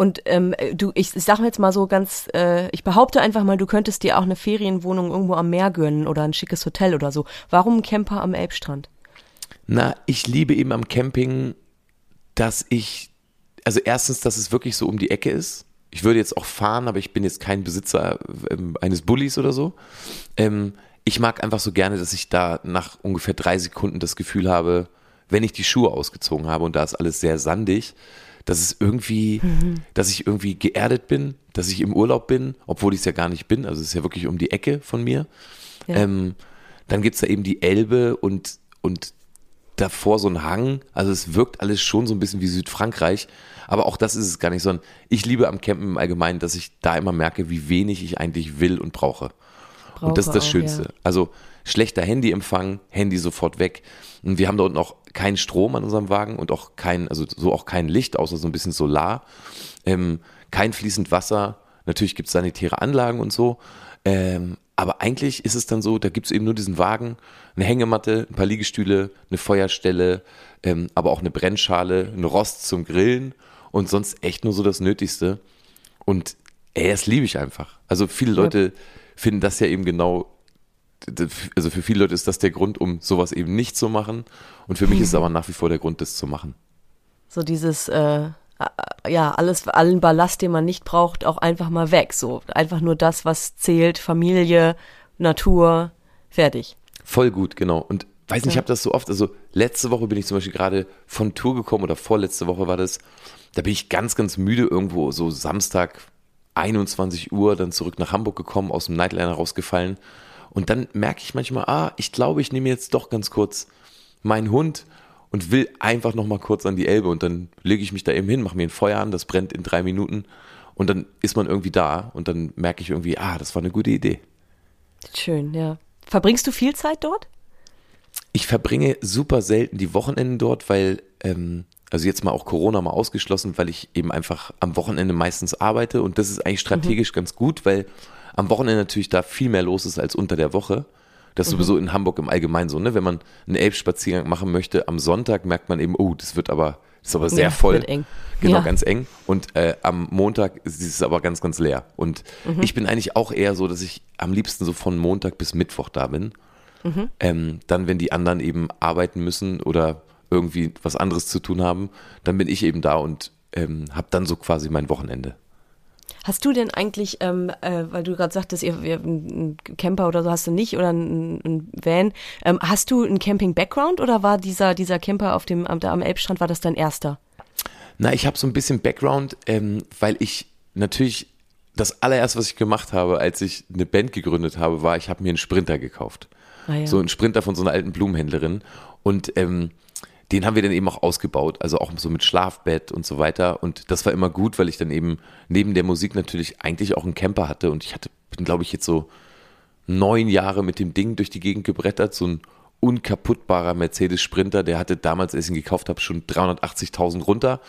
Und ähm, du, ich, ich sag mir jetzt mal so ganz, äh, ich behaupte einfach mal, du könntest dir auch eine Ferienwohnung irgendwo am Meer gönnen oder ein schickes Hotel oder so. Warum ein Camper am Elbstrand? Na, ich liebe eben am Camping, dass ich, also erstens, dass es wirklich so um die Ecke ist. Ich würde jetzt auch fahren, aber ich bin jetzt kein Besitzer ähm, eines Bullies oder so. Ähm, ich mag einfach so gerne, dass ich da nach ungefähr drei Sekunden das Gefühl habe, wenn ich die Schuhe ausgezogen habe und da ist alles sehr sandig, dass es irgendwie, dass ich irgendwie geerdet bin, dass ich im Urlaub bin, obwohl ich es ja gar nicht bin. Also es ist ja wirklich um die Ecke von mir. Ja. Ähm, dann gibt's da eben die Elbe und, und davor so ein Hang. Also es wirkt alles schon so ein bisschen wie Südfrankreich. Aber auch das ist es gar nicht, sondern ich liebe am Campen im Allgemeinen, dass ich da immer merke, wie wenig ich eigentlich will und brauche. und das ist das auch, Schönste. ja. Also schlechter Handyempfang, Handy sofort weg. Und wir haben da unten auch keinen Strom an unserem Wagen und auch kein, also so auch kein Licht, außer so ein bisschen Solar. Ähm, kein fließend Wasser. Natürlich gibt es sanitäre Anlagen und so. Ähm, aber eigentlich ist es dann so, da gibt es eben nur diesen Wagen, eine Hängematte, ein paar Liegestühle, eine Feuerstelle, ähm, aber auch eine Brennschale, ein Rost zum Grillen und sonst echt nur so das Nötigste. Und ey, das liebe ich einfach. Also viele Leute finden das ja eben genau, also für viele Leute ist das der Grund, um sowas eben nicht zu machen. Und für mich ist es aber [LAUGHS] nach wie vor der Grund, das zu machen. So dieses, äh, ja, alles, allen Ballast, den man nicht braucht, auch einfach mal weg. So einfach nur das, was zählt, Familie, Natur, fertig. Voll gut, genau. Und weiß nicht, ich habe das so oft, also letzte Woche bin ich zum Beispiel gerade von Tour gekommen oder vorletzte Woche war das da bin ich ganz, ganz müde irgendwo so Samstag 21 Uhr dann zurück nach Hamburg gekommen, aus dem Nightliner rausgefallen. Und dann merke ich manchmal, ah, ich glaube, ich nehme jetzt doch ganz kurz meinen Hund und will einfach noch mal kurz an die Elbe und dann lege ich mich da eben hin, mache mir ein Feuer an, das brennt in drei Minuten und dann ist man irgendwie da und dann merke ich irgendwie, ah, das war eine gute Idee. Schön, ja. Verbringst du viel Zeit dort? Ich verbringe super selten die Wochenenden dort, weil, ähm, also jetzt mal auch Corona mal ausgeschlossen, weil ich eben einfach am Wochenende meistens arbeite und das ist eigentlich strategisch mhm. ganz gut, weil am Wochenende natürlich da viel mehr los ist als unter der Woche. Das ist mhm. sowieso in Hamburg im Allgemeinen so, ne? Wenn man einen Elbspaziergang machen möchte, am Sonntag merkt man eben, oh, das wird aber, das ist aber sehr ja, voll. Genau, ja. ganz eng. Und äh, am Montag ist es aber ganz, ganz leer. Und mhm. ich bin eigentlich auch eher so, dass ich am liebsten so von Montag bis Mittwoch da bin. Mhm. Ähm, dann, wenn die anderen eben arbeiten müssen oder irgendwie was anderes zu tun haben, dann bin ich eben da und ähm, habe dann so quasi mein Wochenende. Hast du denn eigentlich, ähm, äh, weil du gerade sagtest, ihr, ihr einen Camper oder so hast du nicht oder einen, Van, ähm, hast du einen Camping-Background oder war dieser, dieser Camper auf dem, am, am Elbstrand, war das dein erster? Na, ich habe so ein bisschen Background, ähm, weil ich natürlich das allererste, was ich gemacht habe, als ich eine Band gegründet habe, war, ich habe mir einen Sprinter gekauft. Ah, ja. So einen Sprinter von so einer alten Blumenhändlerin. Und ähm, den haben wir dann eben auch ausgebaut, also auch so mit Schlafbett und so weiter. Und das war immer gut, weil ich dann eben neben der Musik natürlich eigentlich auch einen Camper hatte. Und ich hatte, bin, glaube ich, jetzt so neun Jahre mit dem Ding durch die Gegend gebrettert, so ein unkaputtbarer Mercedes Sprinter, der hatte damals, als ich ihn gekauft habe, schon 380.000 runter.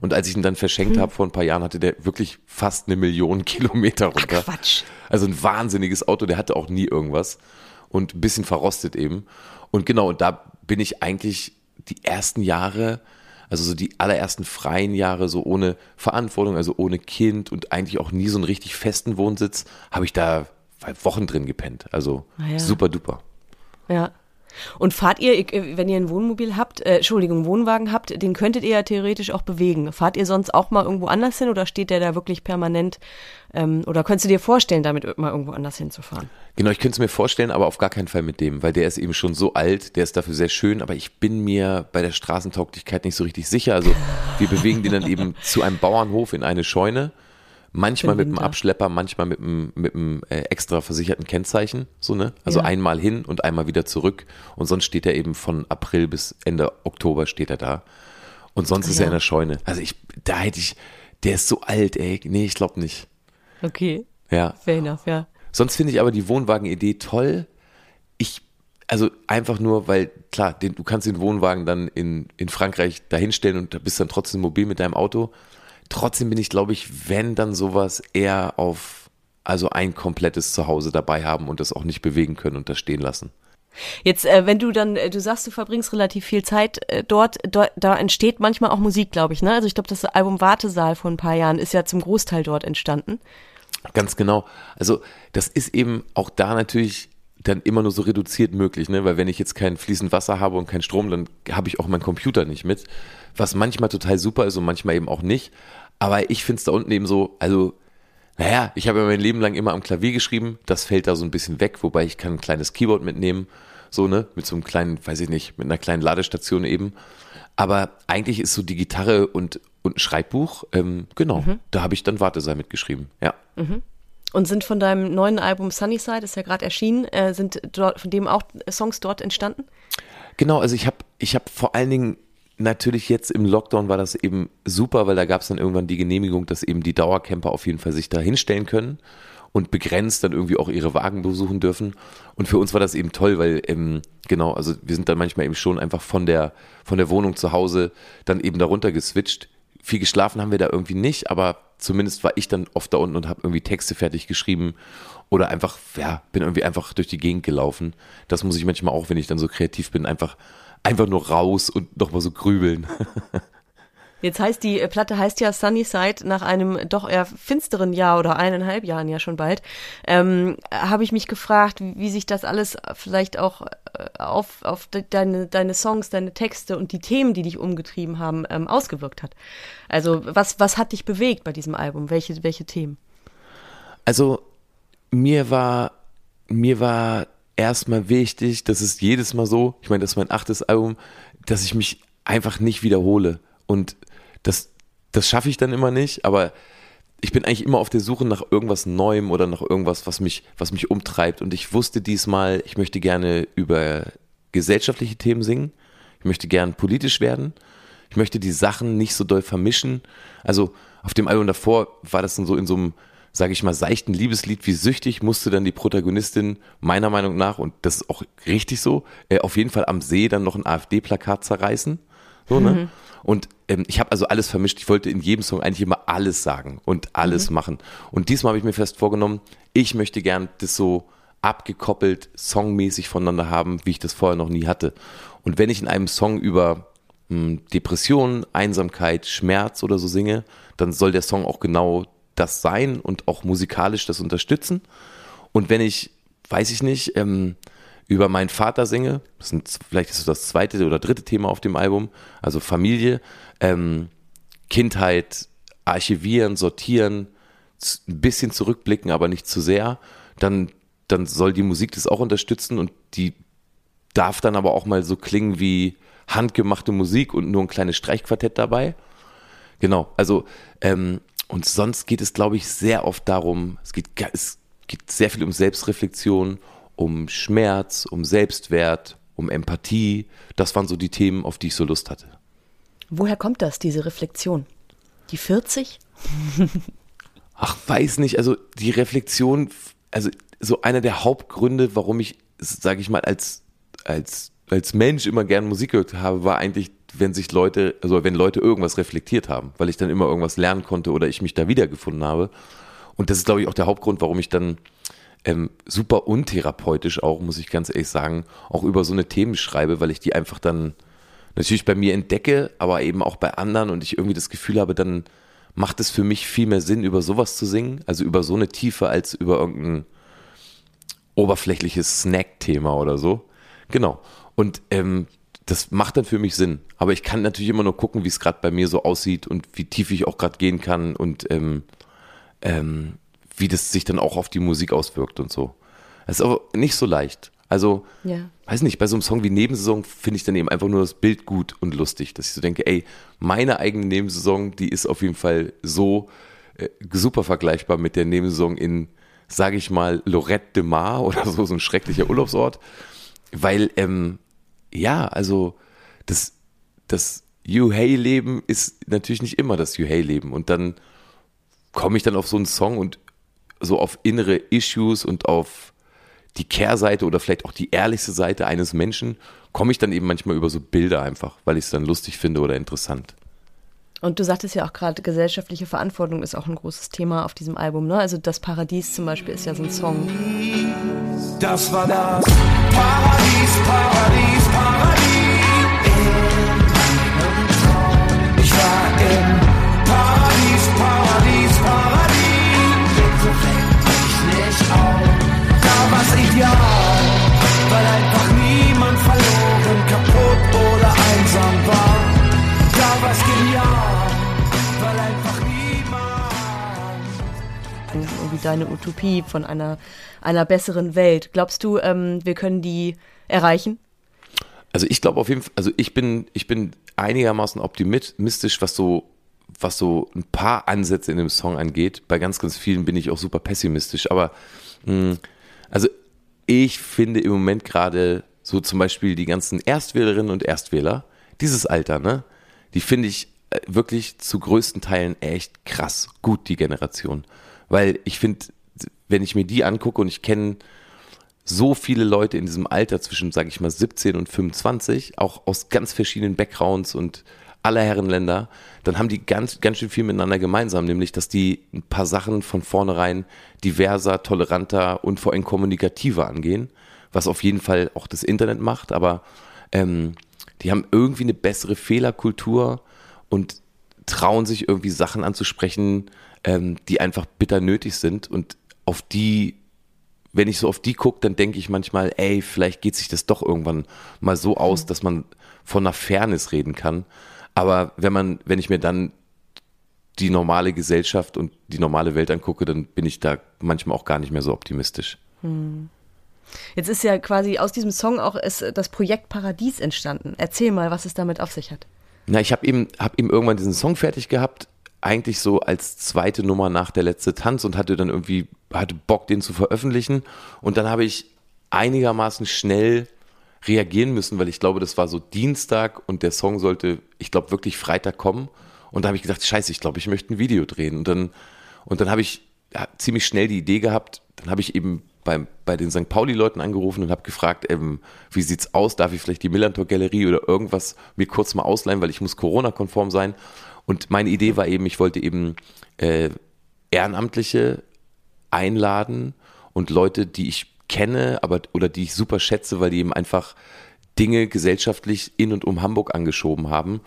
Und als ich ihn dann verschenkt hm. habe vor ein paar Jahren, hatte der wirklich fast eine Million [LAUGHS] Kilometer runter. Ach, Quatsch. Also ein wahnsinniges Auto, der hatte auch nie irgendwas und ein bisschen verrostet eben. Und genau, und da bin ich eigentlich die ersten Jahre, also so die allerersten freien Jahre, so ohne Verantwortung, also ohne Kind und eigentlich auch nie so einen richtig festen Wohnsitz, habe ich da Wochen drin gepennt. Also ah ja. super duper. Ja. Und fahrt ihr, wenn ihr ein Wohnmobil habt, äh, Entschuldigung, Wohnwagen habt, den könntet ihr ja theoretisch auch bewegen. Fahrt ihr sonst auch mal irgendwo anders hin oder steht der da wirklich permanent? Ähm, oder könntest du dir vorstellen, damit mal irgendwo anders hinzufahren? Genau, ich könnte es mir vorstellen, aber auf gar keinen Fall mit dem, weil der ist eben schon so alt, der ist dafür sehr schön, aber ich bin mir bei der Straßentauglichkeit nicht so richtig sicher. Also wir bewegen den dann eben zu einem Bauernhof in eine Scheune Manchmal mit einem Abschlepper, manchmal mit einem, mit äh, extra versicherten Kennzeichen, so ne? Also ja. einmal hin und einmal wieder zurück. Und sonst steht er eben von April bis Ende Oktober steht er da. Und sonst ja. ist er in der Scheune. Also ich, da hätte ich, der ist so alt, ey. Nee, ich glaube nicht. Okay. Ja. Fair enough, ja. Sonst finde ich aber die Wohnwagen-Idee toll. Ich, also einfach nur, weil, klar, den, du kannst den Wohnwagen dann in, in Frankreich dahinstellen und bist dann trotzdem mobil mit deinem Auto. Trotzdem bin ich, glaube ich, wenn dann sowas eher auf, also ein komplettes Zuhause dabei haben und das auch nicht bewegen können und das stehen lassen. Jetzt, äh, wenn du dann, äh, du sagst, du verbringst relativ viel Zeit äh, dort, dort, da entsteht manchmal auch Musik, glaube ich, ne? Also ich glaube, das Album Wartesaal vor ein paar Jahren ist ja zum Großteil dort entstanden. Ganz genau. Also das ist eben auch da natürlich dann immer nur so reduziert möglich, ne? Weil wenn ich jetzt kein fließend Wasser habe und keinen Strom, dann habe ich auch meinen Computer nicht mit. Was manchmal total super ist und manchmal eben auch nicht. Aber ich finde es da unten eben so, also, naja, ich habe ja mein Leben lang immer am Klavier geschrieben, das fällt da so ein bisschen weg, wobei ich kann ein kleines Keyboard mitnehmen, so, ne, mit so einem kleinen, weiß ich nicht, mit einer kleinen Ladestation eben. Aber eigentlich ist so die Gitarre und, und ein Schreibbuch, ähm, genau, mhm. da habe ich dann Wartesaal mitgeschrieben, ja. Mhm. Und sind von deinem neuen Album Sunnyside, ist ja gerade erschienen, äh, sind dort, von dem auch Songs dort entstanden? Genau, also ich habe ich hab vor allen Dingen natürlich jetzt im Lockdown war das eben super, weil da gab es dann irgendwann die Genehmigung, dass eben die Dauercamper auf jeden Fall sich da hinstellen können und begrenzt dann irgendwie auch ihre Wagen besuchen dürfen. Und für uns war das eben toll, weil ähm, genau, also wir sind dann manchmal eben schon einfach von der von der Wohnung zu Hause dann eben darunter geswitcht. Viel geschlafen haben wir da irgendwie nicht, aber zumindest war ich dann oft da unten und habe irgendwie Texte fertig geschrieben oder einfach, ja, bin irgendwie einfach durch die Gegend gelaufen. Das muss ich manchmal auch, wenn ich dann so kreativ bin, einfach einfach nur raus und nochmal so grübeln. [LAUGHS] Jetzt heißt die Platte heißt ja Sunnyside nach einem doch eher finsteren Jahr oder eineinhalb Jahren ja schon bald. Ähm, Habe ich mich gefragt, wie, wie sich das alles vielleicht auch äh, auf, auf deine, deine Songs, deine Texte und die Themen, die dich umgetrieben haben, ähm, ausgewirkt hat. Also was, was hat dich bewegt bei diesem Album? Welche, welche Themen? Also mir war, mir war erstmal wichtig, das ist jedes Mal so, ich meine, das ist mein achtes Album, dass ich mich einfach nicht wiederhole und das das schaffe ich dann immer nicht, aber ich bin eigentlich immer auf der Suche nach irgendwas Neuem oder nach irgendwas, was mich, was mich umtreibt. Und ich wusste diesmal, ich möchte gerne über gesellschaftliche Themen singen. Ich möchte gern politisch werden. Ich möchte die Sachen nicht so doll vermischen. Also auf dem Album davor war das dann so in so einem, sage ich mal, seichten Liebeslied wie süchtig, musste dann die Protagonistin meiner Meinung nach, und das ist auch richtig so, äh, auf jeden Fall am See dann noch ein AfD-Plakat zerreißen. So, ne? Mhm. Und ähm, ich habe also alles vermischt. Ich wollte in jedem Song eigentlich immer alles sagen und alles mhm. machen. Und diesmal habe ich mir fest vorgenommen, ich möchte gern das so abgekoppelt, songmäßig voneinander haben, wie ich das vorher noch nie hatte. Und wenn ich in einem Song über hm, Depression, Einsamkeit, Schmerz oder so singe, dann soll der Song auch genau das sein und auch musikalisch das unterstützen. Und wenn ich, weiß ich nicht, ähm, über meinen Vater singe, das sind, vielleicht ist das das zweite oder dritte Thema auf dem Album, also Familie, ähm, Kindheit, archivieren, sortieren, ein bisschen zurückblicken, aber nicht zu sehr, dann, dann soll die Musik das auch unterstützen und die darf dann aber auch mal so klingen wie handgemachte Musik und nur ein kleines Streichquartett dabei. Genau, also ähm, und sonst geht es, glaube ich, sehr oft darum, es geht, es geht sehr viel um Selbstreflexion, um Schmerz, um Selbstwert, um Empathie. Das waren so die Themen, auf die ich so Lust hatte. Woher kommt das, diese Reflexion? Die 40? [LAUGHS] Ach, weiß nicht. Also die Reflexion, also so einer der Hauptgründe, warum ich, sage ich mal, als, als, als Mensch immer gern Musik gehört habe, war eigentlich, wenn sich Leute, also wenn Leute irgendwas reflektiert haben, weil ich dann immer irgendwas lernen konnte oder ich mich da wiedergefunden habe. Und das ist, glaube ich, auch der Hauptgrund, warum ich dann ähm, super untherapeutisch auch, muss ich ganz ehrlich sagen, auch über so eine Themen schreibe, weil ich die einfach dann natürlich bei mir entdecke, aber eben auch bei anderen und ich irgendwie das Gefühl habe, dann macht es für mich viel mehr Sinn, über sowas zu singen, also über so eine Tiefe, als über irgendein oberflächliches Snack-Thema oder so. Genau. Und ähm, das macht dann für mich Sinn. Aber ich kann natürlich immer nur gucken, wie es gerade bei mir so aussieht und wie tief ich auch gerade gehen kann und ähm, ähm, wie das sich dann auch auf die Musik auswirkt und so. Das ist aber nicht so leicht. Also, ja. weiß nicht, bei so einem Song wie Nebensaison finde ich dann eben einfach nur das Bild gut und lustig, dass ich so denke, ey, meine eigene Nebensaison, die ist auf jeden Fall so äh, super vergleichbar mit der Nebensaison in, sage ich mal, Lorette de Mar oder so, so ein schrecklicher Urlaubsort. Weil, ähm, ja, also das, das You Hey Leben ist natürlich nicht immer das You Hey Leben. Und dann komme ich dann auf so einen Song und so auf innere Issues und auf die Kehrseite oder vielleicht auch die ehrlichste Seite eines Menschen, komme ich dann eben manchmal über so Bilder einfach, weil ich es dann lustig finde oder interessant. Und du sagtest ja auch gerade, gesellschaftliche Verantwortung ist auch ein großes Thema auf diesem Album. Ne? Also das Paradies zum Beispiel ist ja so ein Song. Das war das Paradies, Paradies, Paradies. Ich war im Paradies, Paradies, Paradies. das Ideal, weil einfach deine Utopie von einer, einer besseren Welt. Glaubst du, ähm, wir können die erreichen? Also ich glaube auf jeden Fall, also ich bin, ich bin einigermaßen optimistisch, was so was so ein paar Ansätze in dem Song angeht. Bei ganz, ganz vielen bin ich auch super pessimistisch. Aber mh, hm, also ich finde im Moment gerade so zum Beispiel die ganzen Erstwählerinnen und Erstwähler, dieses Alter, ne? Die finde ich äh, wirklich zu größten Teilen echt krass gut, die Generation. Weil ich finde, wenn ich mir die angucke und ich kenne so viele Leute in diesem Alter zwischen, sage ich mal, 17 und 25, auch aus ganz verschiedenen Backgrounds und aller Herrenländer, dann haben die ganz, ganz schön viel miteinander gemeinsam, nämlich, dass die ein paar Sachen von vornherein diverser, toleranter und vor allem kommunikativer angehen, was auf jeden Fall auch das Internet macht, aber ähm, die haben irgendwie eine bessere Fehlerkultur und trauen sich irgendwie Sachen anzusprechen, ähm, die einfach bitter nötig sind und auf die wenn ich so auf die gucke, dann denke ich manchmal, ey, vielleicht geht sich das doch irgendwann mal so aus, dass man von einer Fairness reden kann. Aber wenn man, wenn ich mir dann die normale Gesellschaft und die normale Welt angucke, dann bin ich da manchmal auch gar nicht mehr so optimistisch. Hm. Jetzt ist ja quasi aus diesem Song auch das Projekt Paradies entstanden. Erzähl mal, was es damit auf sich hat. Na, ich habe eben, hab eben irgendwann diesen Song fertig gehabt eigentlich so als zweite Nummer nach der letzte Tanz und hatte dann irgendwie, hatte Bock, den zu veröffentlichen. Und dann habe ich einigermaßen schnell reagieren müssen, weil ich glaube, das war so Dienstag und der Song sollte, ich glaube, wirklich Freitag kommen. Und da habe ich gedacht, scheiße, ich glaube, ich möchte ein Video drehen. Und dann, und dann habe ich ja, ziemlich schnell die Idee gehabt, dann habe ich eben bei, bei den St. Pauli-Leuten angerufen und habe gefragt, ähm, wie sieht's aus? Darf ich vielleicht die Millantor-Galerie oder irgendwas mir kurz mal ausleihen, weil ich muss Corona-konform sein. Und meine Idee war eben, ich wollte eben äh, Ehrenamtliche einladen und Leute, die ich kenne, aber oder die ich super schätze, weil die eben einfach Dinge gesellschaftlich in und um Hamburg angeschoben haben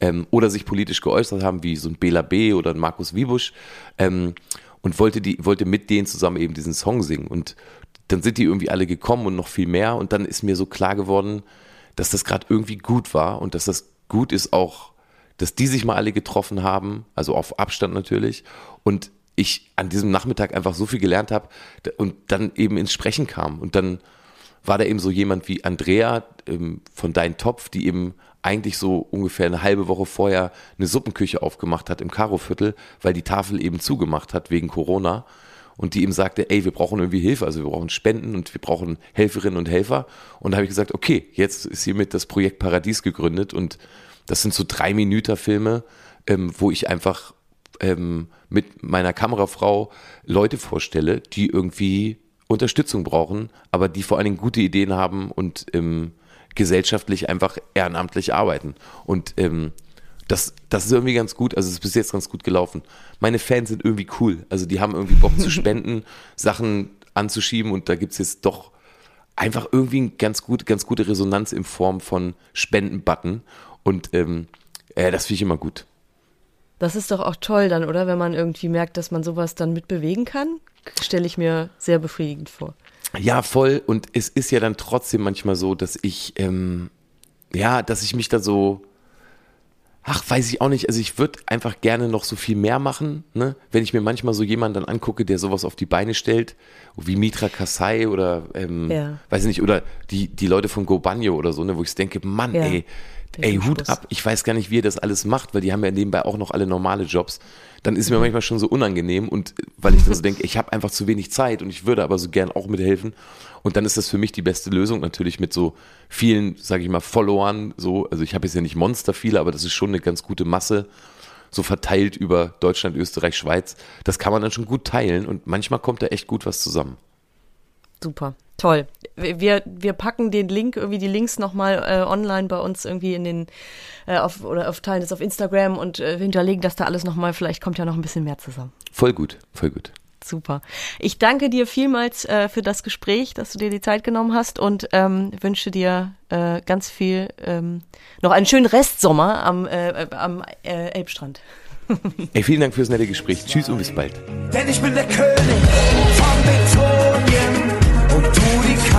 ähm, oder sich politisch geäußert haben, wie so ein Bela B. oder ein Markus Wiebusch ähm, und wollte die wollte mit denen zusammen eben diesen Song singen und dann sind die irgendwie alle gekommen und noch viel mehr und dann ist mir so klar geworden, dass das gerade irgendwie gut war und dass das gut ist auch, dass die sich mal alle getroffen haben, also auf Abstand natürlich und ich an diesem Nachmittag einfach so viel gelernt habe und dann eben ins Sprechen kam. Und dann war da eben so jemand wie Andrea ähm, von Dein Topf, die eben eigentlich so ungefähr eine halbe Woche vorher eine Suppenküche aufgemacht hat im Karoviertel, weil die Tafel eben zugemacht hat wegen Corona. Und die ihm sagte, ey, wir brauchen irgendwie Hilfe, also wir brauchen Spenden und wir brauchen Helferinnen und Helfer. Und da habe ich gesagt, okay, jetzt ist hiermit das Projekt Paradies gegründet und das sind so drei Minuten Filme, ähm, wo ich einfach ähm, mit meiner Kamerafrau Leute vorstelle, die irgendwie Unterstützung brauchen, aber die vor allen Dingen gute Ideen haben und ähm, gesellschaftlich einfach ehrenamtlich arbeiten. Und ähm, das, das ist irgendwie ganz gut, also es ist bis jetzt ganz gut gelaufen. Meine Fans sind irgendwie cool, also die haben irgendwie Bock zu [LAUGHS] spenden, Sachen anzuschieben und da gibt es jetzt doch einfach irgendwie eine ganz, gut, ganz gute Resonanz in Form von Spendenbutton und ähm, äh, das finde ich immer gut. Das ist doch auch toll dann, oder? Wenn man irgendwie merkt, dass man sowas dann mitbewegen kann, stelle ich mir sehr befriedigend vor. Ja, voll. Und es ist ja dann trotzdem manchmal so, dass ich, ähm, ja, dass ich mich da so, ach, weiß ich auch nicht. Also ich würde einfach gerne noch so viel mehr machen, ne? Wenn ich mir manchmal so jemanden dann angucke, der sowas auf die Beine stellt, wie Mitra Kasai oder, ähm, ja. weiß ich nicht, oder die, die Leute von Go Banjo oder so, ne, wo ich denke, Mann, ja. ey, Ey, Hut ab. Ich weiß gar nicht, wie ihr das alles macht, weil die haben ja nebenbei auch noch alle normale Jobs. Dann ist mir mhm. manchmal schon so unangenehm und weil ich dann so denke, ich habe einfach zu wenig Zeit und ich würde aber so gern auch mithelfen. Und dann ist das für mich die beste Lösung natürlich mit so vielen, sage ich mal, Followern. So, also ich habe jetzt ja nicht Monster viele, aber das ist schon eine ganz gute Masse so verteilt über Deutschland, Österreich, Schweiz. Das kann man dann schon gut teilen und manchmal kommt da echt gut was zusammen. Super. Toll. Wir, wir packen den Link, irgendwie die Links nochmal äh, online bei uns irgendwie in den, äh, auf, oder auf teilen das auf Instagram und äh, hinterlegen das da alles nochmal. Vielleicht kommt ja noch ein bisschen mehr zusammen. Voll gut, voll gut. Super. Ich danke dir vielmals äh, für das Gespräch, dass du dir die Zeit genommen hast und ähm, wünsche dir äh, ganz viel, ähm, noch einen schönen Restsommer am, äh, am äh, Elbstrand. Ey, vielen Dank fürs nette Gespräch. Tschüss und bis bald. Denn ich bin der König von die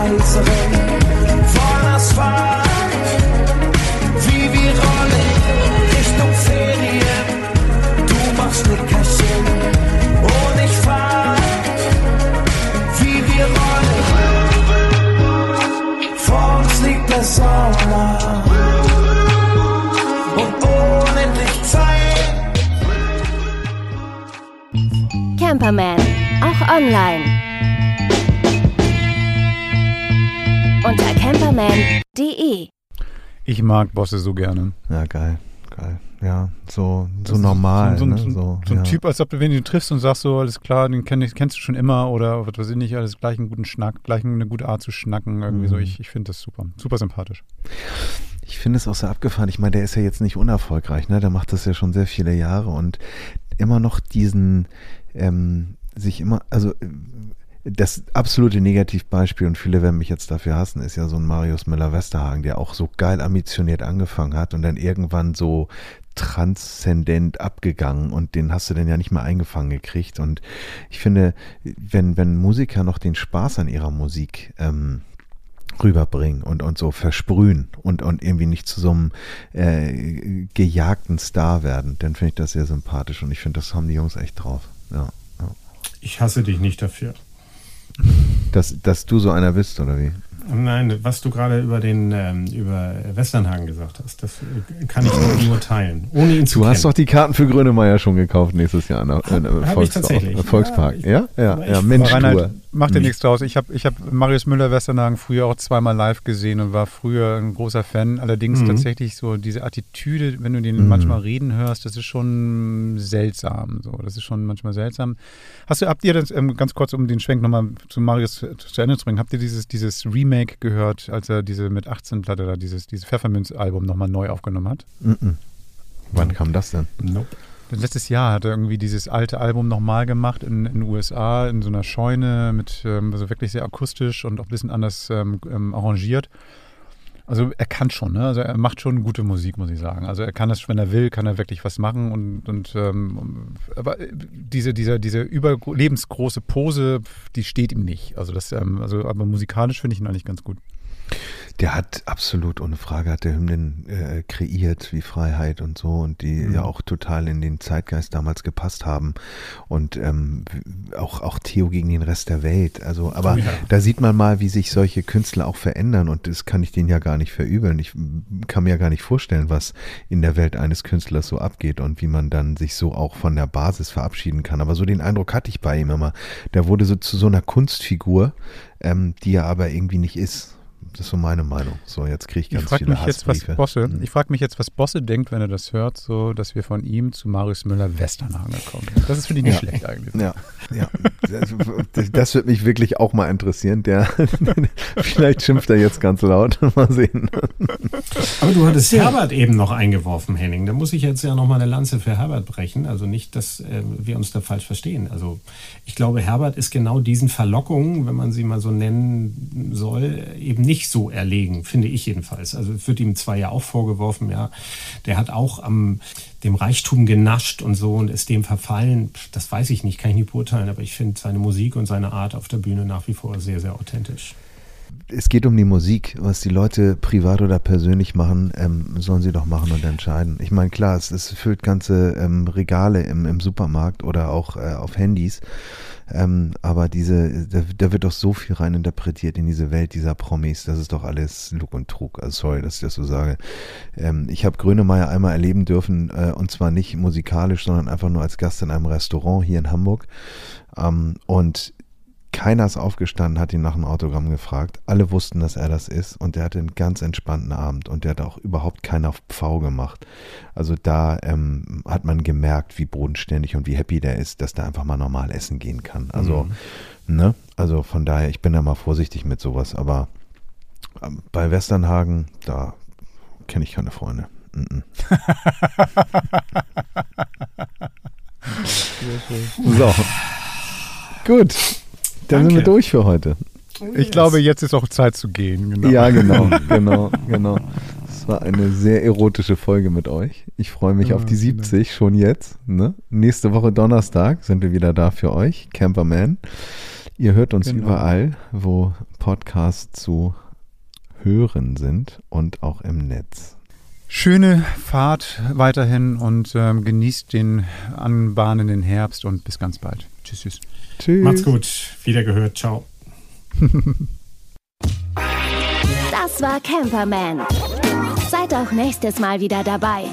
Kaiserin von Asphalt. Wie wir rollen Richtung Ferien, du machst Nickerchen und ich fahr. Wie wir rollen, vor uns liegt der Sommer und unendlich Zeit. Camperman, auch online. Unter camperman.de. Ich mag Bosse so gerne. Ja, geil, geil. Ja, so, so normal. So, so, ne? so, so, so ein ja. Typ, als ob du wen du triffst und sagst so, alles klar, den kenn ich, kennst du schon immer oder was weiß ich nicht, alles gleich einen guten Schnack, gleich eine gute Art zu schnacken. Irgendwie so. Mhm. Ich, ich finde das super. Super sympathisch. Ich finde es auch sehr abgefahren. Ich meine, der ist ja jetzt nicht unerfolgreich, ne? Der macht das ja schon sehr viele Jahre und immer noch diesen, ähm, sich immer, also das absolute Negativbeispiel, und viele werden mich jetzt dafür hassen, ist ja so ein Marius Müller-Westerhagen, der auch so geil ambitioniert angefangen hat und dann irgendwann so transzendent abgegangen und den hast du dann ja nicht mehr eingefangen gekriegt. Und ich finde, wenn, wenn Musiker noch den Spaß an ihrer Musik ähm, rüberbringen und, und so versprühen und, und irgendwie nicht zu so einem äh, gejagten Star werden, dann finde ich das sehr sympathisch und ich finde, das haben die Jungs echt drauf. Ja. Ich hasse dich nicht dafür. Dass, dass du so einer bist, oder wie? Nein, was du gerade über den ähm, über Westernhagen gesagt hast, das äh, kann ich nur teilen, ohne ihn zu Du kennen. hast doch die Karten für Grönemeyer schon gekauft nächstes Jahr. Ich tatsächlich. Volkspark. Ja, ja, aber ja. ich- Mensch, Reinhard, Tour. mach dir Nicht. nichts draus. Ich habe ich hab Marius Müller-Westernhagen früher auch zweimal live gesehen und war früher ein großer Fan. Allerdings Mhm. tatsächlich so diese Attitüde, wenn du den Mhm. manchmal reden hörst, das ist schon seltsam. So, das ist schon manchmal seltsam. Hast du, habt ihr das, ähm, ganz kurz, um den Schwenk nochmal zu Marius zu zu Ende zu bringen, habt ihr dieses, dieses Remake gehört, als er diese mit 18 Platte da, dieses, dieses Pfefferminz-Album nochmal neu aufgenommen hat? Mhm. Wann kam das denn? Nope. Letztes Jahr hat er irgendwie dieses alte Album nochmal gemacht in, den USA, in so einer Scheune, mit ähm, also wirklich sehr akustisch und auch ein bisschen anders ähm, ähm, arrangiert. Also er kann schon, ne? Also er macht schon gute Musik, muss ich sagen. Also er kann das, wenn er will, kann er wirklich was machen und, und ähm, aber diese, diese, diese überlebensgroße Pose, die steht ihm nicht. Also das, ähm, also aber musikalisch finde ich ihn eigentlich ganz gut. Der hat absolut, ohne Frage, hat der Hymnen äh, kreiert, wie Freiheit und so, und die Mhm. ja auch total in den Zeitgeist damals gepasst haben. Und ähm, auch, auch Theo gegen den Rest der Welt. Also, aber ja. da sieht man mal, wie sich solche Künstler auch verändern. Und das kann ich denen ja gar nicht verübeln. Ich kann mir ja gar nicht vorstellen, was in der Welt eines Künstlers so abgeht und wie man dann sich so auch von der Basis verabschieden kann. Aber so den Eindruck hatte ich bei ihm immer. Der wurde so zu so einer Kunstfigur, ähm, die er aber irgendwie nicht ist. Das ist so meine Meinung. So, jetzt kriege ich Ich ganz frage viele mich jetzt, was Hassbriefe. Bosse, Mhm. ich frage mich jetzt, was Bosse denkt, wenn er das hört, so, dass wir von ihm zu Marius Müller-Westernhagen kommen. Das ist für die nicht Ja. schlecht eigentlich. Ja, ja. Das, das wird mich wirklich auch mal interessieren. Der, [LAUGHS] vielleicht schimpft er jetzt ganz laut. [LAUGHS] Mal sehen. Aber du hattest Herbert eben noch eingeworfen, Henning. Da muss ich jetzt ja noch mal eine Lanze für Herbert brechen. Also nicht, dass äh, wir uns da falsch verstehen. Also ich glaube, Herbert ist genau diesen Verlockungen, wenn man sie mal so nennen soll, eben nicht so erlegen, finde ich jedenfalls. Also es wird ihm zwar ja auch vorgeworfen, ja, der hat auch am dem Reichtum genascht und so und ist dem verfallen. Das weiß ich nicht, kann ich nicht beurteilen, aber ich finde seine Musik und seine Art auf der Bühne nach wie vor sehr, sehr authentisch. Es geht um die Musik. Was die Leute privat oder persönlich machen, ähm, sollen sie doch machen und entscheiden. Ich meine, klar, es, es füllt ganze ähm, Regale im, im Supermarkt oder auch äh, auf Handys. Ähm, aber diese, da, da wird doch so viel rein interpretiert in diese Welt dieser Promis. Das ist doch alles Lug und Trug. Also sorry, dass ich das so sage. Ähm, ich habe Grönemeyer einmal erleben dürfen äh, und zwar nicht musikalisch, sondern einfach nur als Gast in einem Restaurant hier in Hamburg. Ähm, und keiner ist aufgestanden, hat ihn nach einem Autogramm gefragt. Alle wussten, dass er das ist und der hatte einen ganz entspannten Abend und der hat auch überhaupt keinen auf Pfau gemacht. Also da ähm, hat man gemerkt, wie bodenständig und wie happy der ist, dass der einfach mal normal essen gehen kann. Also, ne? Also von daher, ich bin da mal vorsichtig mit sowas, aber ähm, bei Westernhagen, da kenne ich keine Freunde. Mm -mm. [LAUGHS] So. [LAUGHS] Gut. Dann sind wir durch für heute. Ich glaube, jetzt ist auch Zeit zu gehen. Genau. Ja, genau, [LAUGHS] genau, genau. Es war eine sehr erotische Folge mit euch. Ich freue mich Ja, auf die vielen Dank. 70 schon jetzt. Ne? Nächste Woche Donnerstag sind wir wieder da für euch, Camperman. Ihr hört uns Genau. überall, wo Podcasts zu hören sind und auch im Netz. Schöne Fahrt weiterhin und ähm, genießt den anbahnenden Herbst und bis ganz bald. Tschüss, tschüss. Tschüss. Macht's gut. Wieder gehört. Ciao. Das war Camperman. Seid auch nächstes Mal wieder dabei.